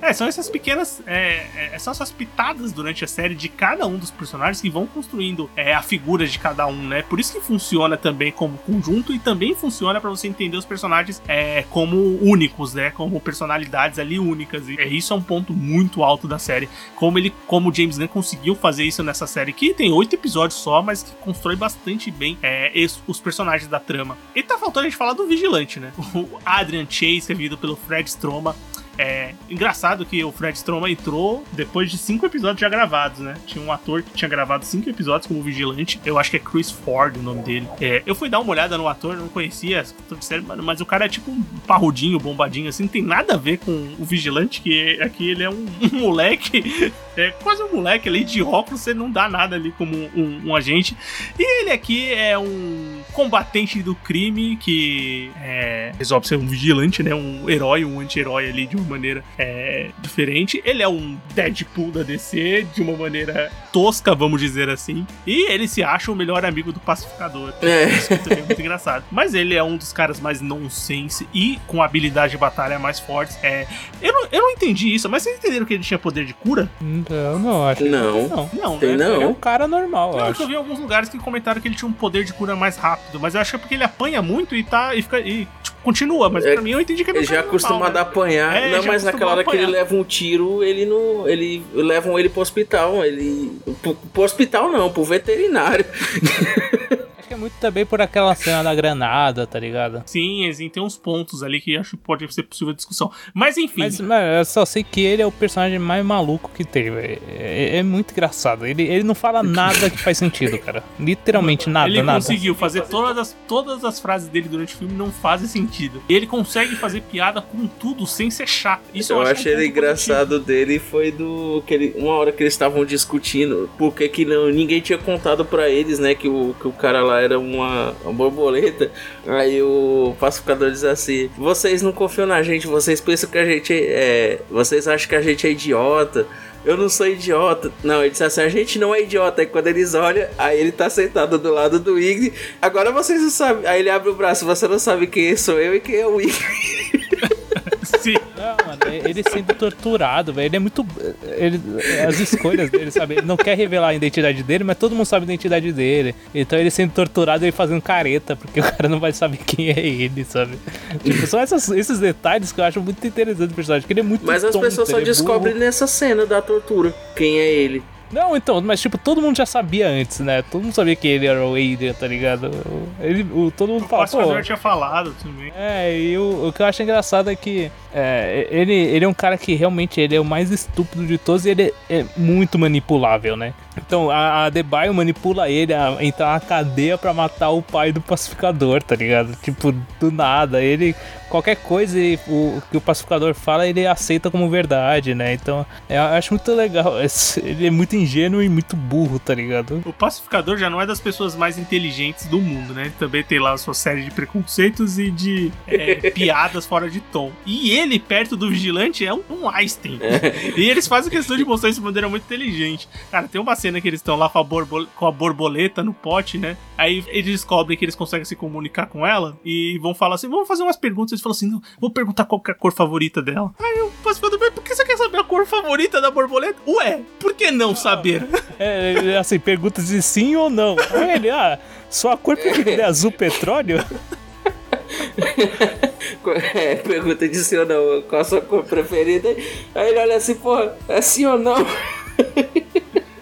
É, são essas pequenas. É, é, são essas pitadas durante a série de cada um dos personagens que vão construindo é, a figura de cada um, né? Por isso que funciona também como conjunto e também funciona pra você entender os personagens é, como únicos, né? Como personalidades ali únicas. E é, isso é um ponto muito alto da série. Como ele, como James Gunn conseguiu fazer isso nessa série, que tem oito episódios só, mas que constrói bastante bem é, os personagens da trama. E tá faltando a gente falar do Vigilante, né? O Adrian Chase, que é pelo Fred Stroma. É engraçado que o Fred Stroma entrou depois de cinco episódios já gravados, né? Tinha um ator que tinha gravado cinco episódios como vigilante. Eu acho que é Chris Ford o nome dele. É, eu fui dar uma olhada no ator, não conhecia, mas o cara é tipo um parrudinho, bombadinho, assim, não tem nada a ver com o vigilante, que aqui ele é um, um moleque, é quase um moleque ali de óculos, você não dá nada ali como um, um agente. E ele aqui é um combatente do crime que é, resolve ser um vigilante, né? Um herói, um anti-herói ali de uma maneira é, diferente. Ele é um Deadpool da DC de uma maneira tosca, vamos dizer assim. E ele se acha o melhor amigo do pacificador. É. Isso que também é muito engraçado. Mas ele é um dos caras mais nonsense e com habilidade de batalha mais fortes. É, eu, não, eu não entendi isso, mas vocês entenderam que ele tinha poder de cura? Eu não acho. que- Não. Não. Não, Tem né? não. Ele é um cara normal, eu Não, acho. eu vi em alguns lugares que comentaram que ele tinha um poder de cura mais rápido, mas eu acho que é porque ele apanha muito e tá. e fica. E, tipo, continua, mas É, pra mim eu entendi que ele Ele já é acostumado a apanhar. É, não, mas naquela hora que ele leva um tiro, ele não. Ele levam ele pro hospital. Ele. Pro, pro hospital não, pro veterinário. Muito também por aquela cena da granada, tá ligado? Sim, assim, tem uns pontos ali que acho que pode ser possível discussão. Mas enfim. Mas, mano, eu só sei que ele é o personagem mais maluco que tem, velho. É, é muito engraçado. Ele, ele não fala nada que faz sentido, cara. Literalmente nada, ele nada. conseguiu fazer todas as, todas as frases dele durante o filme não fazem sentido. Ele consegue fazer piada com tudo sem ser chato. Isso eu, eu acho achei ele engraçado dele foi do. Que ele, uma hora que eles estavam discutindo porque que não, ninguém tinha contado pra eles, né? Que o, que o cara lá era uma, uma borboleta. Aí o pacificador diz assim: Vocês não confiam na gente, vocês pensam que a gente é. Vocês acham que a gente é idiota. Eu não sou idiota. Não, ele disse assim: a gente não é idiota. Aí quando eles olham, aí ele tá sentado do lado do Iggy. Agora vocês não sabem. Aí ele abre o braço: Você não sabe quem sou eu e quem é o Iggy. Sim. Não, mano, ele sendo torturado, velho. Ele é muito. Ele, as escolhas dele, sabe? Ele não quer revelar a identidade dele, mas todo mundo sabe a identidade dele. Então ele sendo torturado, ele fazendo careta, porque o cara não vai saber quem é ele, sabe? Tipo, são essas- esses detalhes que eu acho muito interessante do personagem, porque ele é muito Mas as tonto, pessoas só é descobrem nessa cena da tortura quem é ele. Não, então, mas tipo, todo mundo já sabia antes, né? Todo mundo sabia que ele era o Adrian, tá ligado? Ele, o, todo mundo O fala, pô, tinha falado também. É, e o, o que eu acho engraçado é que é, ele, ele é um cara que realmente ele é o mais estúpido de todos e ele é muito manipulável, né? Então a, a Adebayo manipula ele a entrar na cadeia pra matar o pai do pacificador, tá ligado? Tipo, do nada. Ele, qualquer coisa ele- o, que o pacificador fala, ele aceita como verdade, né? Então é, eu acho muito legal. Ele é muito ingênuo e muito burro, tá ligado? O pacificador já não é das pessoas mais inteligentes do mundo, né? Também tem lá a sua série de preconceitos e de é, piadas fora de tom. E ele, perto do vigilante, é um, um Einstein. E eles fazem questão de mostrar isso de maneira muito inteligente. Cara, tem uma cena que eles estão lá com a, borbol- com a borboleta no pote, né? Aí eles descobrem que eles conseguem se comunicar com ela e vão falar assim: vamos fazer umas perguntas. Eles falam assim: vou perguntar qual que é a cor favorita dela. Aí o pacificador, mas por que você quer saber a cor favorita da borboleta? Ué, por que não saber? É, ele, assim, perguntas de sim ou não. Aí ele, ah, sua cor preferida é azul petróleo? É, pergunta de sim ou não, qual a sua cor preferida? Aí ele olha assim, porra, é sim ou não?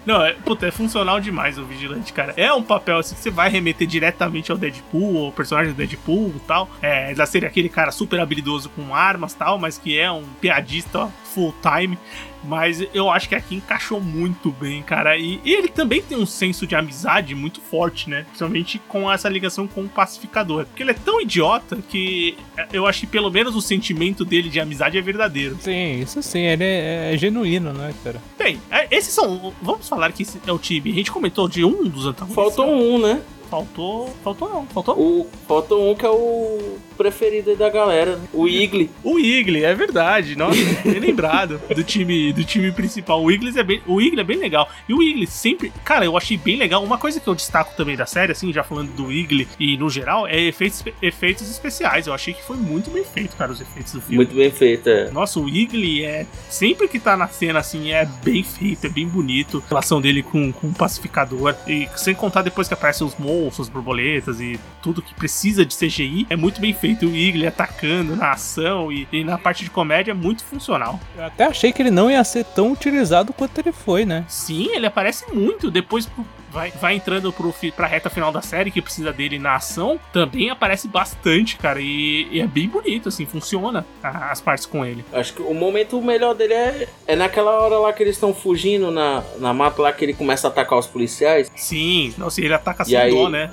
Não, é, puta, é funcional demais o Vigilante, cara. É um papel assim que você vai remeter diretamente ao Deadpool, ao personagem do Deadpool e tal. É, da série aquele cara super habilidoso com armas e tal, mas que é um piadista full time. Mas eu acho que aqui encaixou muito bem, cara. E, e ele também tem um senso de amizade muito forte, né? Principalmente com essa ligação com o pacificador. Porque ele é tão idiota que eu acho que pelo menos o sentimento dele de amizade é verdadeiro. Sim, isso sim, ele é, é genuíno, né, cara? Bem, é, esses são. Vamos falar que esse é o time. A gente comentou de um dos antagonistas. Faltou um, né? Faltou. Faltou não. Faltou O, faltou um que é o preferido aí da galera, né? o Igli. o Igli, é verdade. Nossa, bem lembrado do time, do time principal. O Igli é bem, o Igli é bem legal. E o Igli sempre, cara, eu achei bem legal. Uma coisa que eu destaco também da série, assim, já falando do Igli e no geral, é efeitos, efeitos especiais. Eu achei que foi muito bem feito, cara, os efeitos do filme. Muito bem feito, é. Nossa, o Igli é. Sempre que tá na cena, assim, é bem feito, é bem bonito. A relação dele com, com o pacificador. E sem contar depois que aparecem os monstros, as borboletas e tudo que precisa de CGI, é muito bem feito. O Igli atacando na ação e, e na parte de comédia é muito funcional. Eu até achei que ele não ia ser tão utilizado quanto ele foi, né? Sim, ele aparece muito. Depois vai, vai entrando pro, pra reta final da série, que precisa dele na ação. Também aparece bastante, cara. E, e é bem bonito, assim, funciona a- as partes com ele. Acho que o momento melhor dele é, é naquela hora lá que eles estão fugindo na, na mata lá que ele começa a atacar os policiais. Sim, nossa, ele ataca E sem aí? dó, né?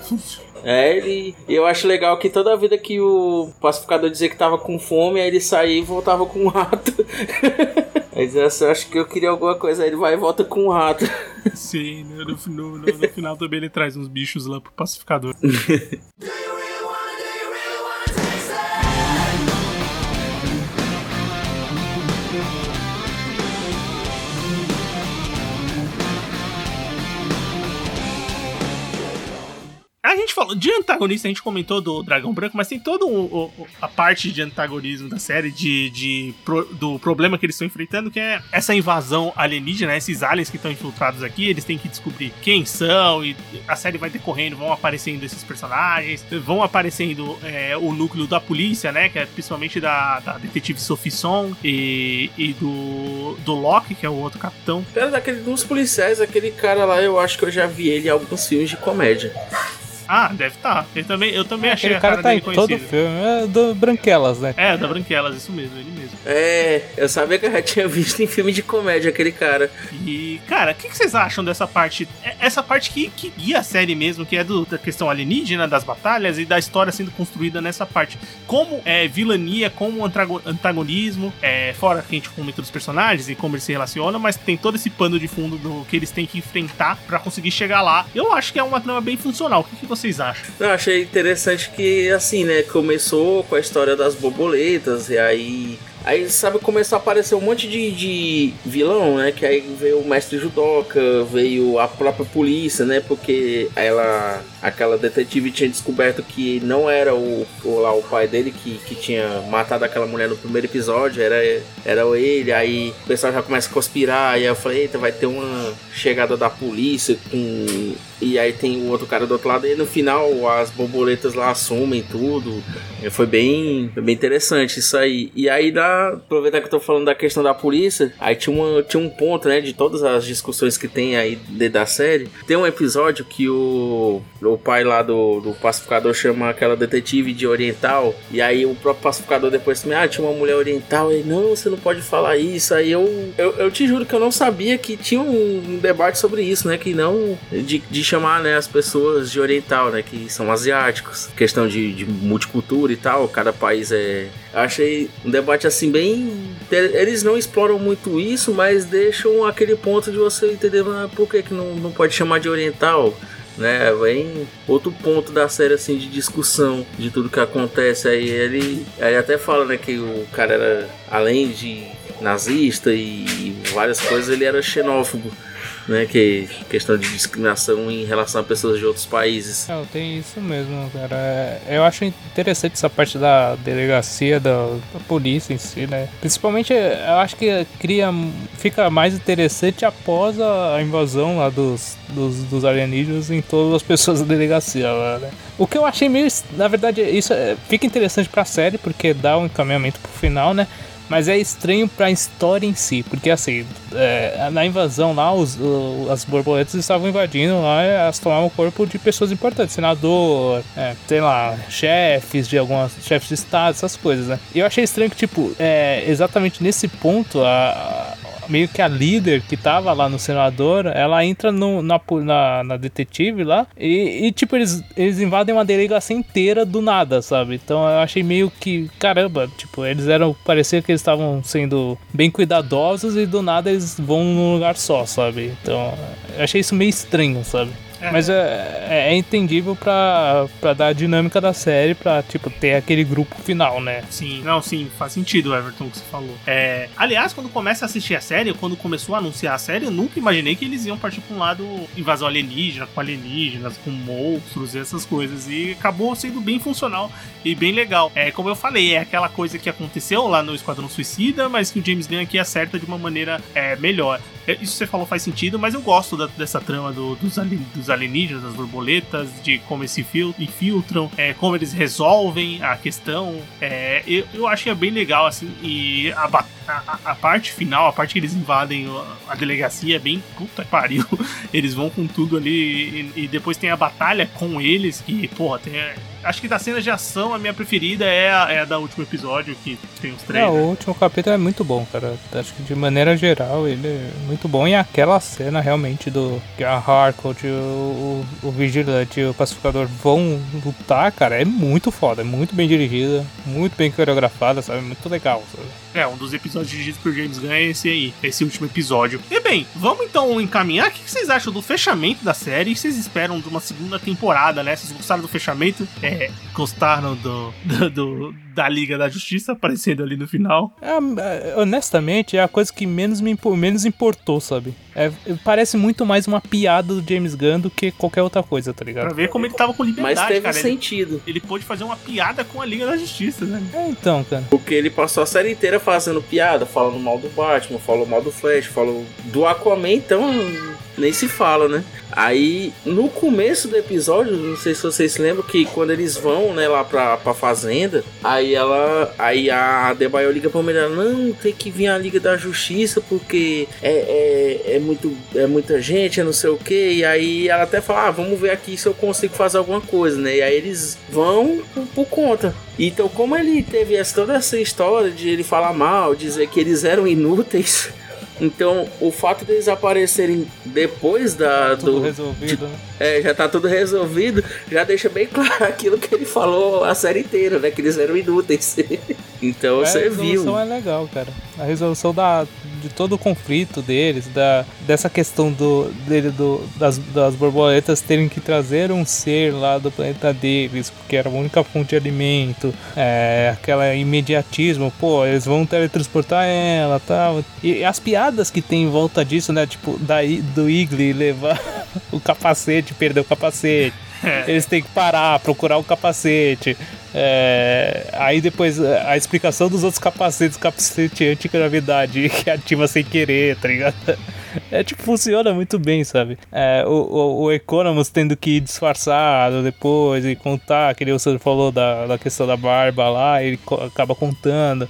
É, ele. E eu acho legal que toda vida que o pacificador dizia que tava com fome, aí ele saía e voltava com um rato. assim, eu acho que eu queria alguma coisa, aí ele vai e volta com um rato. Sim, no, no- no- no- final também ele traz uns bichos lá pro pacificador. A gente falou de antagonista, a gente comentou do Dragão Branco, mas tem toda a parte de antagonismo da série, de, de pro- do problema que eles estão enfrentando, que é essa invasão alienígena, esses aliens que estão infiltrados aqui, eles têm que descobrir quem são, e a série vai decorrendo, vão aparecendo esses personagens, vão aparecendo é, o núcleo da polícia, né, que é principalmente da, da detetive Sophie e, e do, do Locke, que é o outro capitão. Cara, daquele dos policiais, aquele cara lá, eu acho que eu já vi ele em alguns filmes de comédia. Ah, deve estar. Eu também, eu também achei Aquele a cara, cara tá em dele todo conhecida. filme. É do Branquelas, né? É, da Branquelas, isso mesmo, ele mesmo. É, eu sabia que eu já tinha visto em filme de comédia aquele cara. E, cara, o que, que vocês acham dessa parte? É- Essa parte que, que guia a série mesmo, que é do- da questão alienígena, das batalhas e da história sendo construída nessa parte. Como é vilania, como antago- antagonismo, é, fora que a gente comenta dos personagens e como eles se relacionam, mas tem todo esse pano de fundo do que eles têm que enfrentar pra conseguir chegar lá. Eu acho que é uma trama bem funcional. O que, que vocês acham? Eu achei interessante que, assim, né, começou com a história das borboletas, e aí. Aí, sabe, começou a aparecer um monte de, de vilão, né? Que aí veio o mestre judoca, veio a própria polícia, né? Porque ela aquela detetive tinha descoberto que não era o, o, lá, o pai dele que, que tinha matado aquela mulher no primeiro episódio, era, era ele. Aí o pessoal já começa a conspirar. E aí eu falei: eita, vai ter uma chegada da polícia com. E aí tem o outro cara do outro lado. E no final as borboletas lá assumem tudo. Foi bem, bem interessante isso aí. E aí, dá, aproveitar que eu tô falando da questão da polícia, aí tinha, uma, tinha um ponto, né, de todas as discussões que tem aí da série. Tem um episódio que o, o pai lá do, do pacificador chama aquela detetive de oriental. E aí o próprio pacificador depois também, ah, tinha uma mulher oriental. E não, você não pode falar isso. Aí eu, eu, eu te juro que eu não sabia que tinha um, um debate sobre isso, né, que não de, de chamar, né, as pessoas de oriental, né, que são asiáticos. Questão de, de multicultura e tal, cada país é Achei um debate assim bem. Eles não exploram muito isso, mas deixam aquele ponto de você entender ah, por que, que não, não pode chamar de oriental. Né, vem outro ponto da série assim de discussão de tudo que acontece. Aí ele, ele até fala né que o cara era além de nazista e várias coisas ele era xenófobo né? Que questão de discriminação em relação a pessoas de outros países. Não, tem isso mesmo, cara. É, eu acho interessante essa parte da delegacia, da, da polícia em si, né? Principalmente, eu acho que cria, fica mais interessante após a invasão lá dos, dos, dos alienígenas em todas as pessoas da delegacia lá, né? O que eu achei meio. Na verdade, isso é, fica interessante pra série, porque dá um encaminhamento pro final, né? Mas é estranho pra história em si, porque assim, é, na invasão lá, os, as borboletas estavam invadindo lá, elas tomavam o corpo de pessoas importantes, senador, é, sei lá, chefes de algumas chefes de estado, essas coisas, né? E eu achei estranho que, tipo, é, exatamente nesse ponto, a, meio que a líder que tava lá no senador, ela entra no, na, na, na detetive lá e, e, tipo, eles, eles invadem uma delegacia inteira do nada, sabe? Então eu achei meio que, caramba, tipo, eles eram, parecia que eles estavam sendo bem cuidadosos e do nada eles vão num lugar só, sabe? Então eu achei isso meio estranho, sabe? É. Mas é, é, é, entendível pra, pra dar a dinâmica da série, pra, tipo, ter aquele grupo final, né? Sim, não, sim, faz sentido, Everton, o que você falou. É, aliás, quando começa a assistir a série, quando começou a anunciar a série, eu nunca imaginei que eles iam partir pra um lado invasão alienígena, com alienígenas, com monstros e essas coisas. E acabou sendo bem funcional e bem legal. É, como eu falei, é aquela coisa que aconteceu lá no Esquadrão Suicida, mas que o James Gunn aqui acerta de uma maneira é, melhor. É, isso que você falou faz sentido, mas eu gosto da, dessa trama do, dos, dos, alienígenas, das borboletas, de como eles se infiltram, é, como eles resolvem a questão. É, eu, eu acho que é bem legal, assim, e a, a, a, parte final, a parte que eles invadem a delegacia é bem puta que pariu. Eles vão com tudo ali e, e depois tem a batalha com eles, que, porra, tem acho que da cena de ação, a minha preferida é a, é a da último episódio, que tem os três. É, o último capítulo é muito bom, cara. Acho que de maneira geral ele é muito bom. E aquela cena realmente do que a Harcourt, o, o, o Vigilante e o Pacificador vão lutar, cara, é muito foda. É muito bem dirigida, muito bem coreografada, sabe? Muito legal, sabe? É, um dos episódios dirigidos por James Gunn é esse aí, esse último episódio. E bem, vamos então encaminhar. O que vocês acham do fechamento da série? O que vocês esperam de uma segunda temporada, né? Vocês gostaram do fechamento? É, gostaram do, do, do da Liga da Justiça aparecendo ali no final? É, honestamente, é a coisa que menos me menos importou, sabe? É, parece muito mais uma piada do James Gunn do que qualquer outra coisa, tá ligado? Pra ver como ele tava com liberdade, Mas teve cara. sentido. Ele, ele pôde fazer uma piada com a Liga da Justiça, né? É, então, cara. Porque ele passou a série inteira fazendo piada, falando mal do Batman, falou mal do Flash, falou do Aquaman, então nem se fala, né? Aí, no começo do episódio, não sei se vocês lembram, que quando eles vão, né, lá pra, pra fazenda, aí ela. Aí a Debaio liga pra mulher, não, tem que vir a Liga da Justiça, porque é, é, é, muito, é muita gente, é não sei o que. E aí ela até fala, ah, vamos ver aqui se eu consigo fazer alguma coisa, né? E aí eles vão por, por conta. Então, como ele teve essa, toda essa história de ele falar mal, dizer que eles eram inúteis. Então, o fato deles aparecerem depois da. Tá tudo do, resolvido, de, né? É, já tá tudo resolvido, já deixa bem claro aquilo que ele falou a série inteira, né? Que eles eram inúteis. então é, você viu. A resolução é legal, cara. A resolução da, de todo o conflito deles, da, dessa questão do, dele, do, das, das borboletas terem que trazer um ser lá do planeta deles, porque era a única fonte de alimento, é, aquela imediatismo, pô, eles vão teletransportar ela tal. E as piadas que tem em volta disso, né? Tipo, daí do Igli levar o capacete, perder o capacete. eles têm que parar, procurar o capacete. É, aí depois a explicação dos outros capacetes, capacete antigravidade que ativa sem querer, tá ligado? É tipo, funciona muito bem, sabe? É, o, o, o Economus tendo que ir disfarçado depois e contar, que você falou da, da questão da barba lá, ele acaba contando.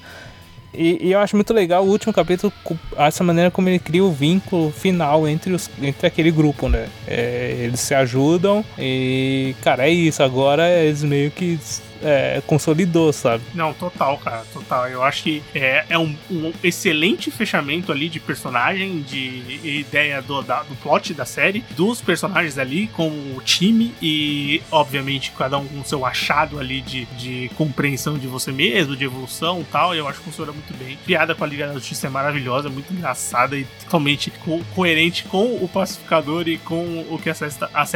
E, e, eu acho muito legal o último capítulo, essa maneira como ele cria o vínculo final entre, os, entre aquele grupo, né? É, eles se ajudam e, cara, é isso. Agora eles meio que é, consolidou, sabe? Não, total, cara, total. Eu acho que é, é um, um excelente fechamento ali de personagem, de ideia do, da, do plot da série, dos personagens ali com o time e, obviamente, cada um com seu achado ali de, de compreensão de você mesmo, de evolução e tal. Eu acho que funciona muito bem. Piada com a Liga da Justiça é maravilhosa, muito engraçada e totalmente co coerente com o pacificador e com o que a série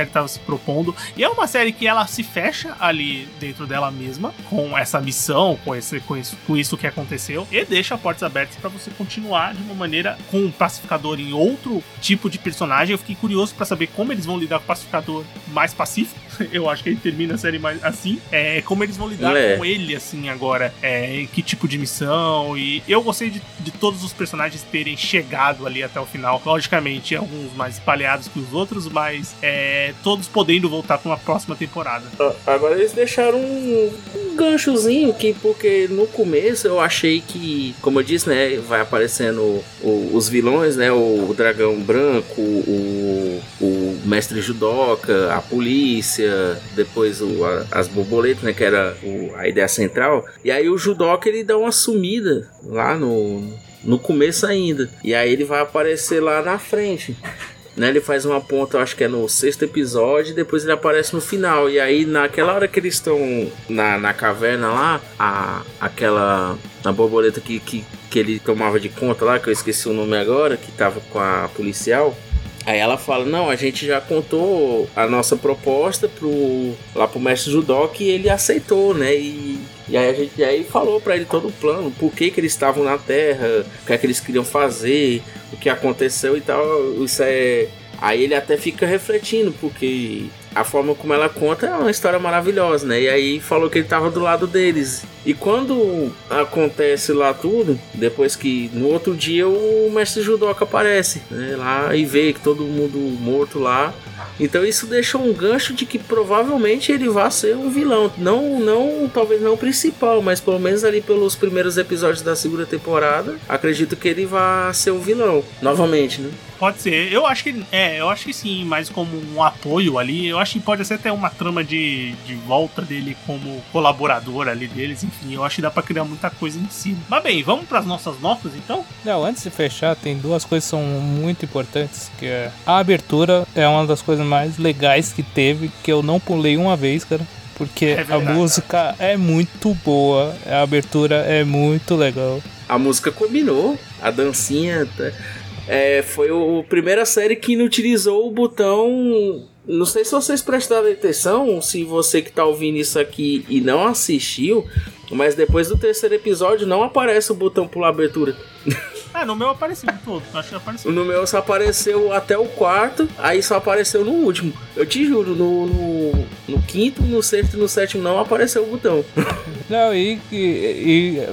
estava se propondo. E é uma série que ela se fecha ali dentro dela mesma, com essa missão, com, esse, com, isso, com isso que aconteceu, e deixa portas abertas para você continuar de uma maneira com o pacificador em outro tipo de personagem. Eu fiquei curioso para saber como eles vão lidar com o pacificador mais pacífico. Eu acho que ele termina a série mais assim. É, como eles vão lidar é. com ele assim agora, é, que tipo de missão. E eu gostei de, de todos os personagens terem chegado ali até o final. Logicamente, alguns mais espalhados que os outros, mas é, todos podendo voltar para uma próxima temporada. Agora eles deixaram um um, ganchozinho que, porque no começo eu achei que, como eu disse, né, vai aparecendo o, os vilões, né, o, dragão branco, o, o mestre judoca, a polícia, depois o, a, as borboletas, né, que era a ideia central. E aí o judoca ele dá uma sumida lá no, no começo ainda. E aí ele vai aparecer lá na frente. Né, ele faz uma ponta, acho que é no sexto episódio, e depois ele aparece no final. E aí, naquela hora que eles estão na, na caverna lá, a, aquela. A borboleta que, que, que ele tomava de conta lá, que eu esqueci o nome agora, que tava com a policial. Aí ela fala: Não, a gente já contou a nossa proposta pro, lá pro mestre Judoc e ele aceitou, né? E, e aí a gente aí falou para ele todo o plano, por que, que eles estavam na Terra, o que é que eles queriam fazer, o que aconteceu e tal. Isso é. Aí ele até fica refletindo, porque a forma como ela conta é uma história maravilhosa, né? E aí falou que ele tava do lado deles. E quando acontece lá tudo, depois que no outro dia o mestre judoca aparece, né? Lá e vê que todo mundo morto lá. Então isso deixa um gancho de que provavelmente ele vai ser um vilão. Não, não, talvez não o principal, mas pelo menos ali pelos primeiros episódios da segunda temporada, acredito que ele vai ser um vilão. Novamente, né? Pode ser. Eu acho que é, eu acho que sim, mas como um apoio ali, eu acho que pode até ter uma trama de, de volta dele como colaborador ali deles, enfim, eu acho que dá pra criar muita coisa em cima. Mas bem, vamos para as nossas notas então? Não, antes de fechar, tem duas coisas que são muito importantes, que é a abertura é uma das coisas mais legais que teve, que eu não pulei uma vez, cara porque é a música é muito boa, a abertura é muito legal. A música combinou, a dancinha. Tá é, foi a primeira série que utilizou o botão. Não sei se vocês prestaram atenção, se você que tá ouvindo isso aqui e não assistiu, mas depois do terceiro episódio não aparece o botão pular abertura. É, no meu apareceu todo. Acho que apareceu. No meu só apareceu até o quarto, aí só apareceu no último. Eu te juro, no, no, no quinto, no sexto e no sétimo não apareceu o botão. Não, e, e, e,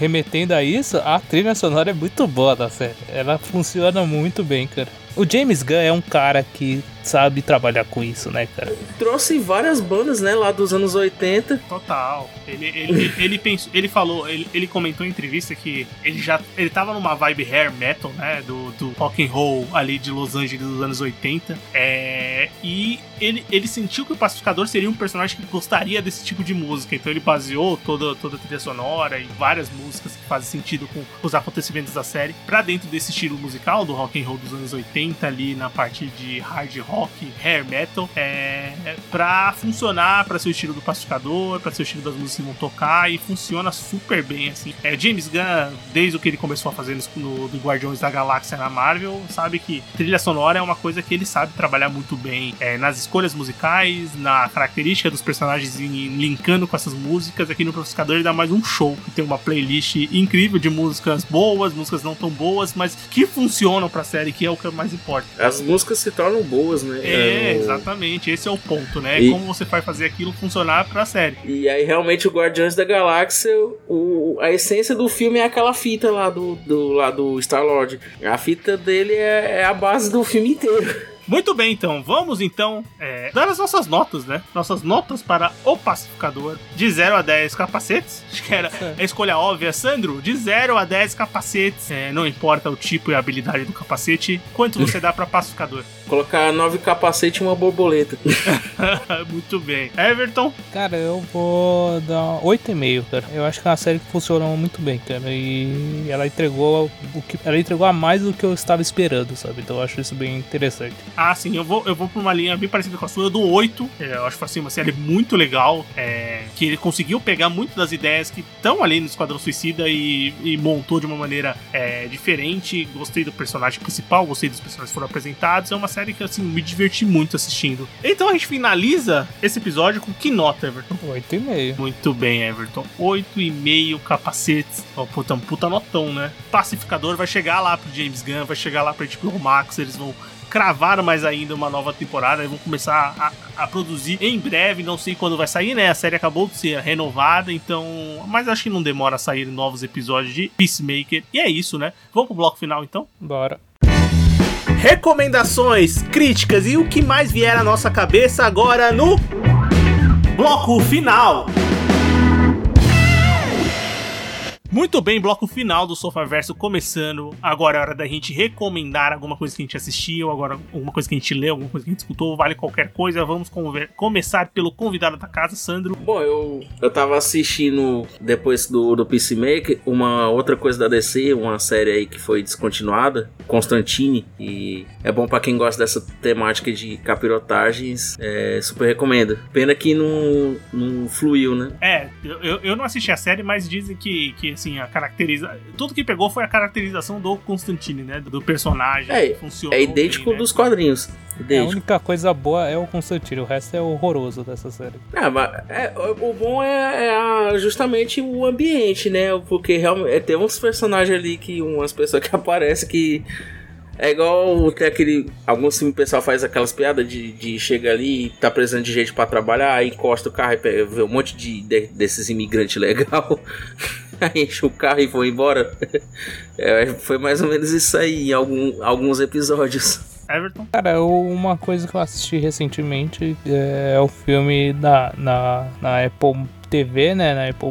remetendo a isso, a trilha sonora é muito boa da série. Ela funciona muito bem, cara. O James Gunn é um cara que sabe trabalhar com isso, né, cara? Trouxe várias bandas, né, lá dos anos 80. Total. Ele, ele, ele, pensou, ele falou, ele, ele comentou em entrevista que ele já ele tava numa vibe hair metal, né, do, do rock and roll ali de Los Angeles dos anos 80. É, e ele, ele sentiu que o Pacificador seria um personagem que gostaria desse tipo de música. Então ele baseou toda, toda a trilha sonora e várias músicas que fazem sentido com os acontecimentos da série para dentro desse estilo musical do rock and roll dos anos 80 ali na parte de hard rock rock, hair metal, é, pra funcionar para o estilo do pacificador, para o estilo das músicas que vão tocar e funciona super bem assim. É, James Gunn, desde o que ele começou a fazer no, no Guardiões da Galáxia na Marvel, sabe que trilha sonora é uma coisa que ele sabe trabalhar muito bem é, nas escolhas musicais, na característica dos personagens linkando com essas músicas, é aqui no Pacificador ele dá mais um show. Tem uma playlist incrível de músicas boas, músicas não tão boas, mas que funcionam pra série, que é o que mais importa. As músicas se tornam boas, né? É, no- exatamente. Esse é o ponto, né? E- Como você vai fazer aquilo funcionar pra série. E aí, realmente, o Guardiões da Galáxia, o, a essência do filme é aquela fita lá do, do, lá do Star-Lord. A fita dele é, é a base do filme inteiro. Muito bem, então. Vamos, então, é, dar as nossas notas, né? Nossas notas para o Pacificador. De 0 a 10 capacetes. Acho que era a escolha óbvia. Sandro, de 0 a 10 capacetes. É, não importa o tipo e a habilidade do capacete. Quanto você dá para Pacificador? Colocar nove capacetes e uma borboleta. Muito bem. Everton, Cara, eu vou dar 8,5, cara. Eu acho que é uma série que funcionou muito bem, cara. E ela entregou o que ela entregou a mais do que eu estava esperando, sabe? Então eu acho isso bem interessante. Ah, sim, eu vou, eu vou pra uma linha bem parecida com a sua. Eu dou 8. É, eu acho que assim, uma série muito legal. é, que ele conseguiu pegar muito das ideias que estão ali no Esquadrão Suicida e, e montou de uma maneira é, diferente. Gostei do personagem principal, gostei dos personagens que foram apresentados. É uma série que, assim, me diverti muito assistindo. Então a gente finaliza esse episódio com que nota, Everton? 8,5. Muito bem, Everton. 8,5 capacetes. Ó, puta, um puta notão, né? Pacificador vai chegar lá pro James Gunn, vai chegar lá pro HBO Max, eles vão cravar mais ainda uma nova temporada, eles vão começar a, a produzir em breve, não sei quando vai sair, né? A série acabou de ser renovada, então. Mas acho que não demora a sair novos episódios de Peacemaker. E é isso, né? Vamos pro bloco final então? Bora. Recomendações, críticas e o que mais vier à nossa cabeça agora no bloco final. Muito bem, bloco final do Sofá Verso começando. Agora é hora da gente recomendar alguma coisa que a gente assistiu, agora alguma coisa que a gente leu, alguma coisa que a gente escutou, vale qualquer coisa. Vamos começar pelo convidado da casa, Sandro. Bom, eu, eu tava assistindo, depois do, do Peacemaker, uma outra coisa da DC, uma série aí que foi descontinuada, Constantine, e é bom pra quem gosta dessa temática de capirotagens, é, super recomendo. Pena que não, não fluiu, né? É, eu, eu- eu não assisti a série, mas dizem que, que assim, a caracteriza... Tudo que pegou foi a caracterização do Constantine, né? Do personagem. É, que funcionou É idêntico bem, né? dos quadrinhos. É, a única coisa boa é o Constantino, o resto é horroroso dessa série. Ah, mas é, o o bom é, é a- justamente o ambiente, né? Porque realmente é, tem uns personagens ali que umas pessoas que aparecem que é igual tem aquele. Alguns filmes o pessoal faz aquelas piadas de, de chega ali e tá precisando de gente pra trabalhar, aí encosta o carro e pega, vê um monte de, de- desses imigrantes legal. Aí enche o carro e foi embora. É, foi mais ou menos isso aí em algum, alguns episódios. Everton? Cara, eu- uma coisa que eu assisti recentemente é o filme da, na, na Apple TV, né, na Apple+,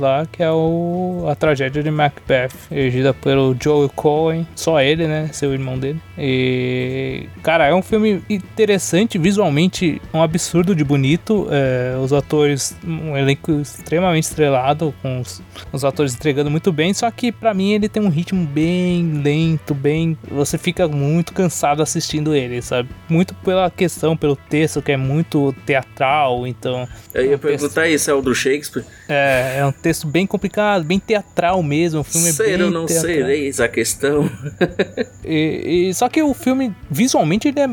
lá, que é o A Tragédia de Macbeth, dirigida pelo Joel Cohen, só ele, né, seu irmão dele. E, cara, é um filme interessante, visualmente um absurdo de bonito, é, os atores, um elenco extremamente estrelado, com os, os atores entregando muito bem, só que pra mim ele tem um ritmo bem lento, bem... Você fica muito cansado assistindo ele, sabe? Muito pela questão, pelo texto, que é muito teatral, então... Eu ia texto- perguntar isso, é o do Shakespeare? É, é um texto bem complicado, bem teatral mesmo. O filme é Ser bem ou não teatral. ser, eis a questão. E, e- só que o filme, visualmente, ele é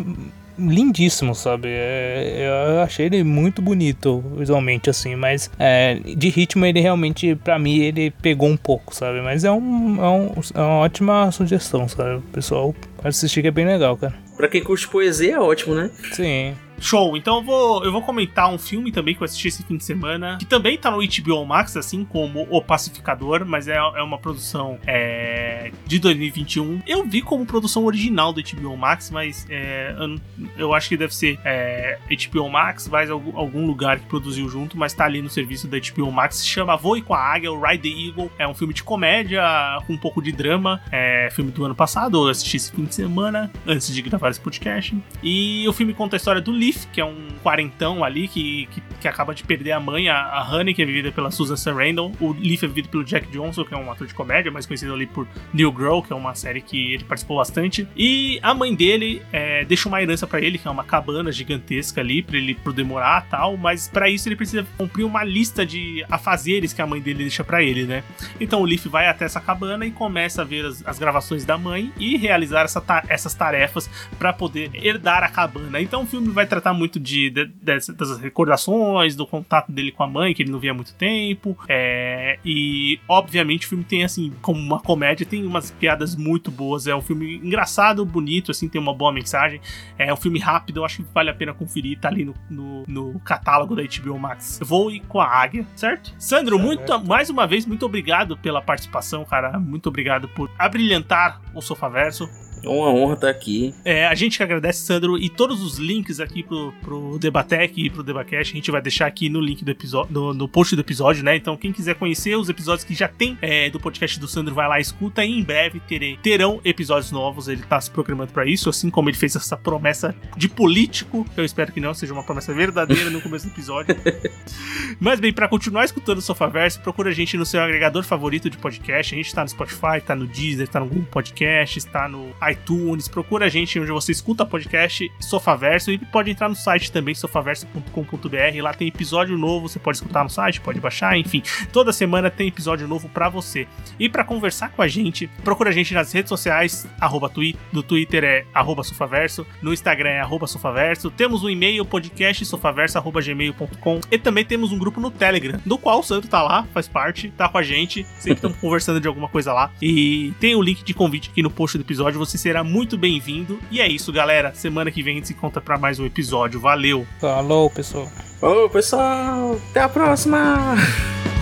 lindíssimo, sabe? É, eu achei ele muito bonito visualmente, assim, mas é, de ritmo ele realmente, pra mim, ele pegou um pouco, sabe? Mas é, um, é, um- é uma ótima sugestão, sabe? O pessoal assistir que é bem legal, cara. Pra quem curte poesia é ótimo, né? Sim. Show, então eu vou, eu vou comentar um filme também que eu assisti esse fim de semana, que também tá no HBO Max, assim como O Pacificador, mas é, é uma produção é, de 2021. Eu vi como produção original do HBO Max, mas é, eu, acho que deve ser é, HBO Max, mais algum, lugar que produziu junto, mas tá ali no serviço da HBO Max. Se chama Voe com a Águia, o Ride the Eagle. É um filme de comédia com um pouco de drama. É filme do ano passado, eu assisti esse fim de semana, antes de gravar esse podcast. E o filme conta a história do Que é um quarentão ali que, que, que acaba de perder a mãe, a, a Honey, que é vivida pela Susan Sarandon. O Leaf é vivido pelo Jack Johnson, que é um ator de comédia, mais conhecido ali por New Girl, que é uma série que ele participou bastante. E a mãe dele é, deixa uma herança pra ele, que é uma cabana gigantesca ali, pra ele poder morar e tal. Mas pra isso ele precisa cumprir uma lista de afazeres que a mãe dele deixa pra ele, né? Então o Leaf vai até essa cabana e começa a ver as, as gravações da mãe e realizar essa ta- essas tarefas pra poder herdar a cabana. Então o filme vai trazer tratar muito de, de, de, das recordações, do contato dele com a mãe, que ele não via há muito tempo. É, e, obviamente, o filme tem, assim, como uma comédia, tem umas piadas muito boas. É um filme engraçado, bonito, assim, tem uma boa mensagem. É um filme rápido, eu acho que vale a pena conferir. Tá ali no, no, no catálogo da HBO Max. Voe com a águia, certo? Sandro, muito, mais uma vez, muito obrigado pela participação, cara. Muito obrigado por abrilhantar o Sofaverso. É uma honra estar aqui. É, a gente que agradece, Sandro, e todos os links aqui pro, pro Debatec e pro Debacast a gente vai deixar aqui no link do episódio, no, no, post do episódio, né? Então, quem quiser conhecer os episódios que já tem é, do podcast do Sandro, vai lá, escuta e em breve terei, terão episódios novos. Ele tá se programando para isso, assim como ele fez essa promessa de político. Eu espero que não seja uma promessa verdadeira no começo do episódio. Mas bem, para continuar escutando o Sofaverso, procura a gente no seu agregador favorito de podcast. A gente tá no Spotify, tá no Deezer, tá no Google Podcast, está no iTunes, procura a gente onde você escuta podcast Sofaverso e pode entrar no site também, sofaverso.com.br. Lá tem episódio novo, você pode escutar no site, pode baixar, enfim. Toda semana tem episódio novo para você. E para conversar com a gente, procura a gente nas redes sociais, arroba twi no Twitter é arroba sofaverso, no Instagram é arroba sofaverso. Temos um e-mail, podcast sofaverso.gmail.com e também temos um grupo no Telegram, do qual o Santo tá lá, faz parte, tá com a gente, sempre estamos conversando de alguma coisa lá. E tem o link de convite aqui no post do episódio, você será muito bem-vindo. E é isso, galera. Semana que vem a gente se encontra para mais um episódio. Valeu. Falou, pessoal. Falou, pessoal. Até a próxima.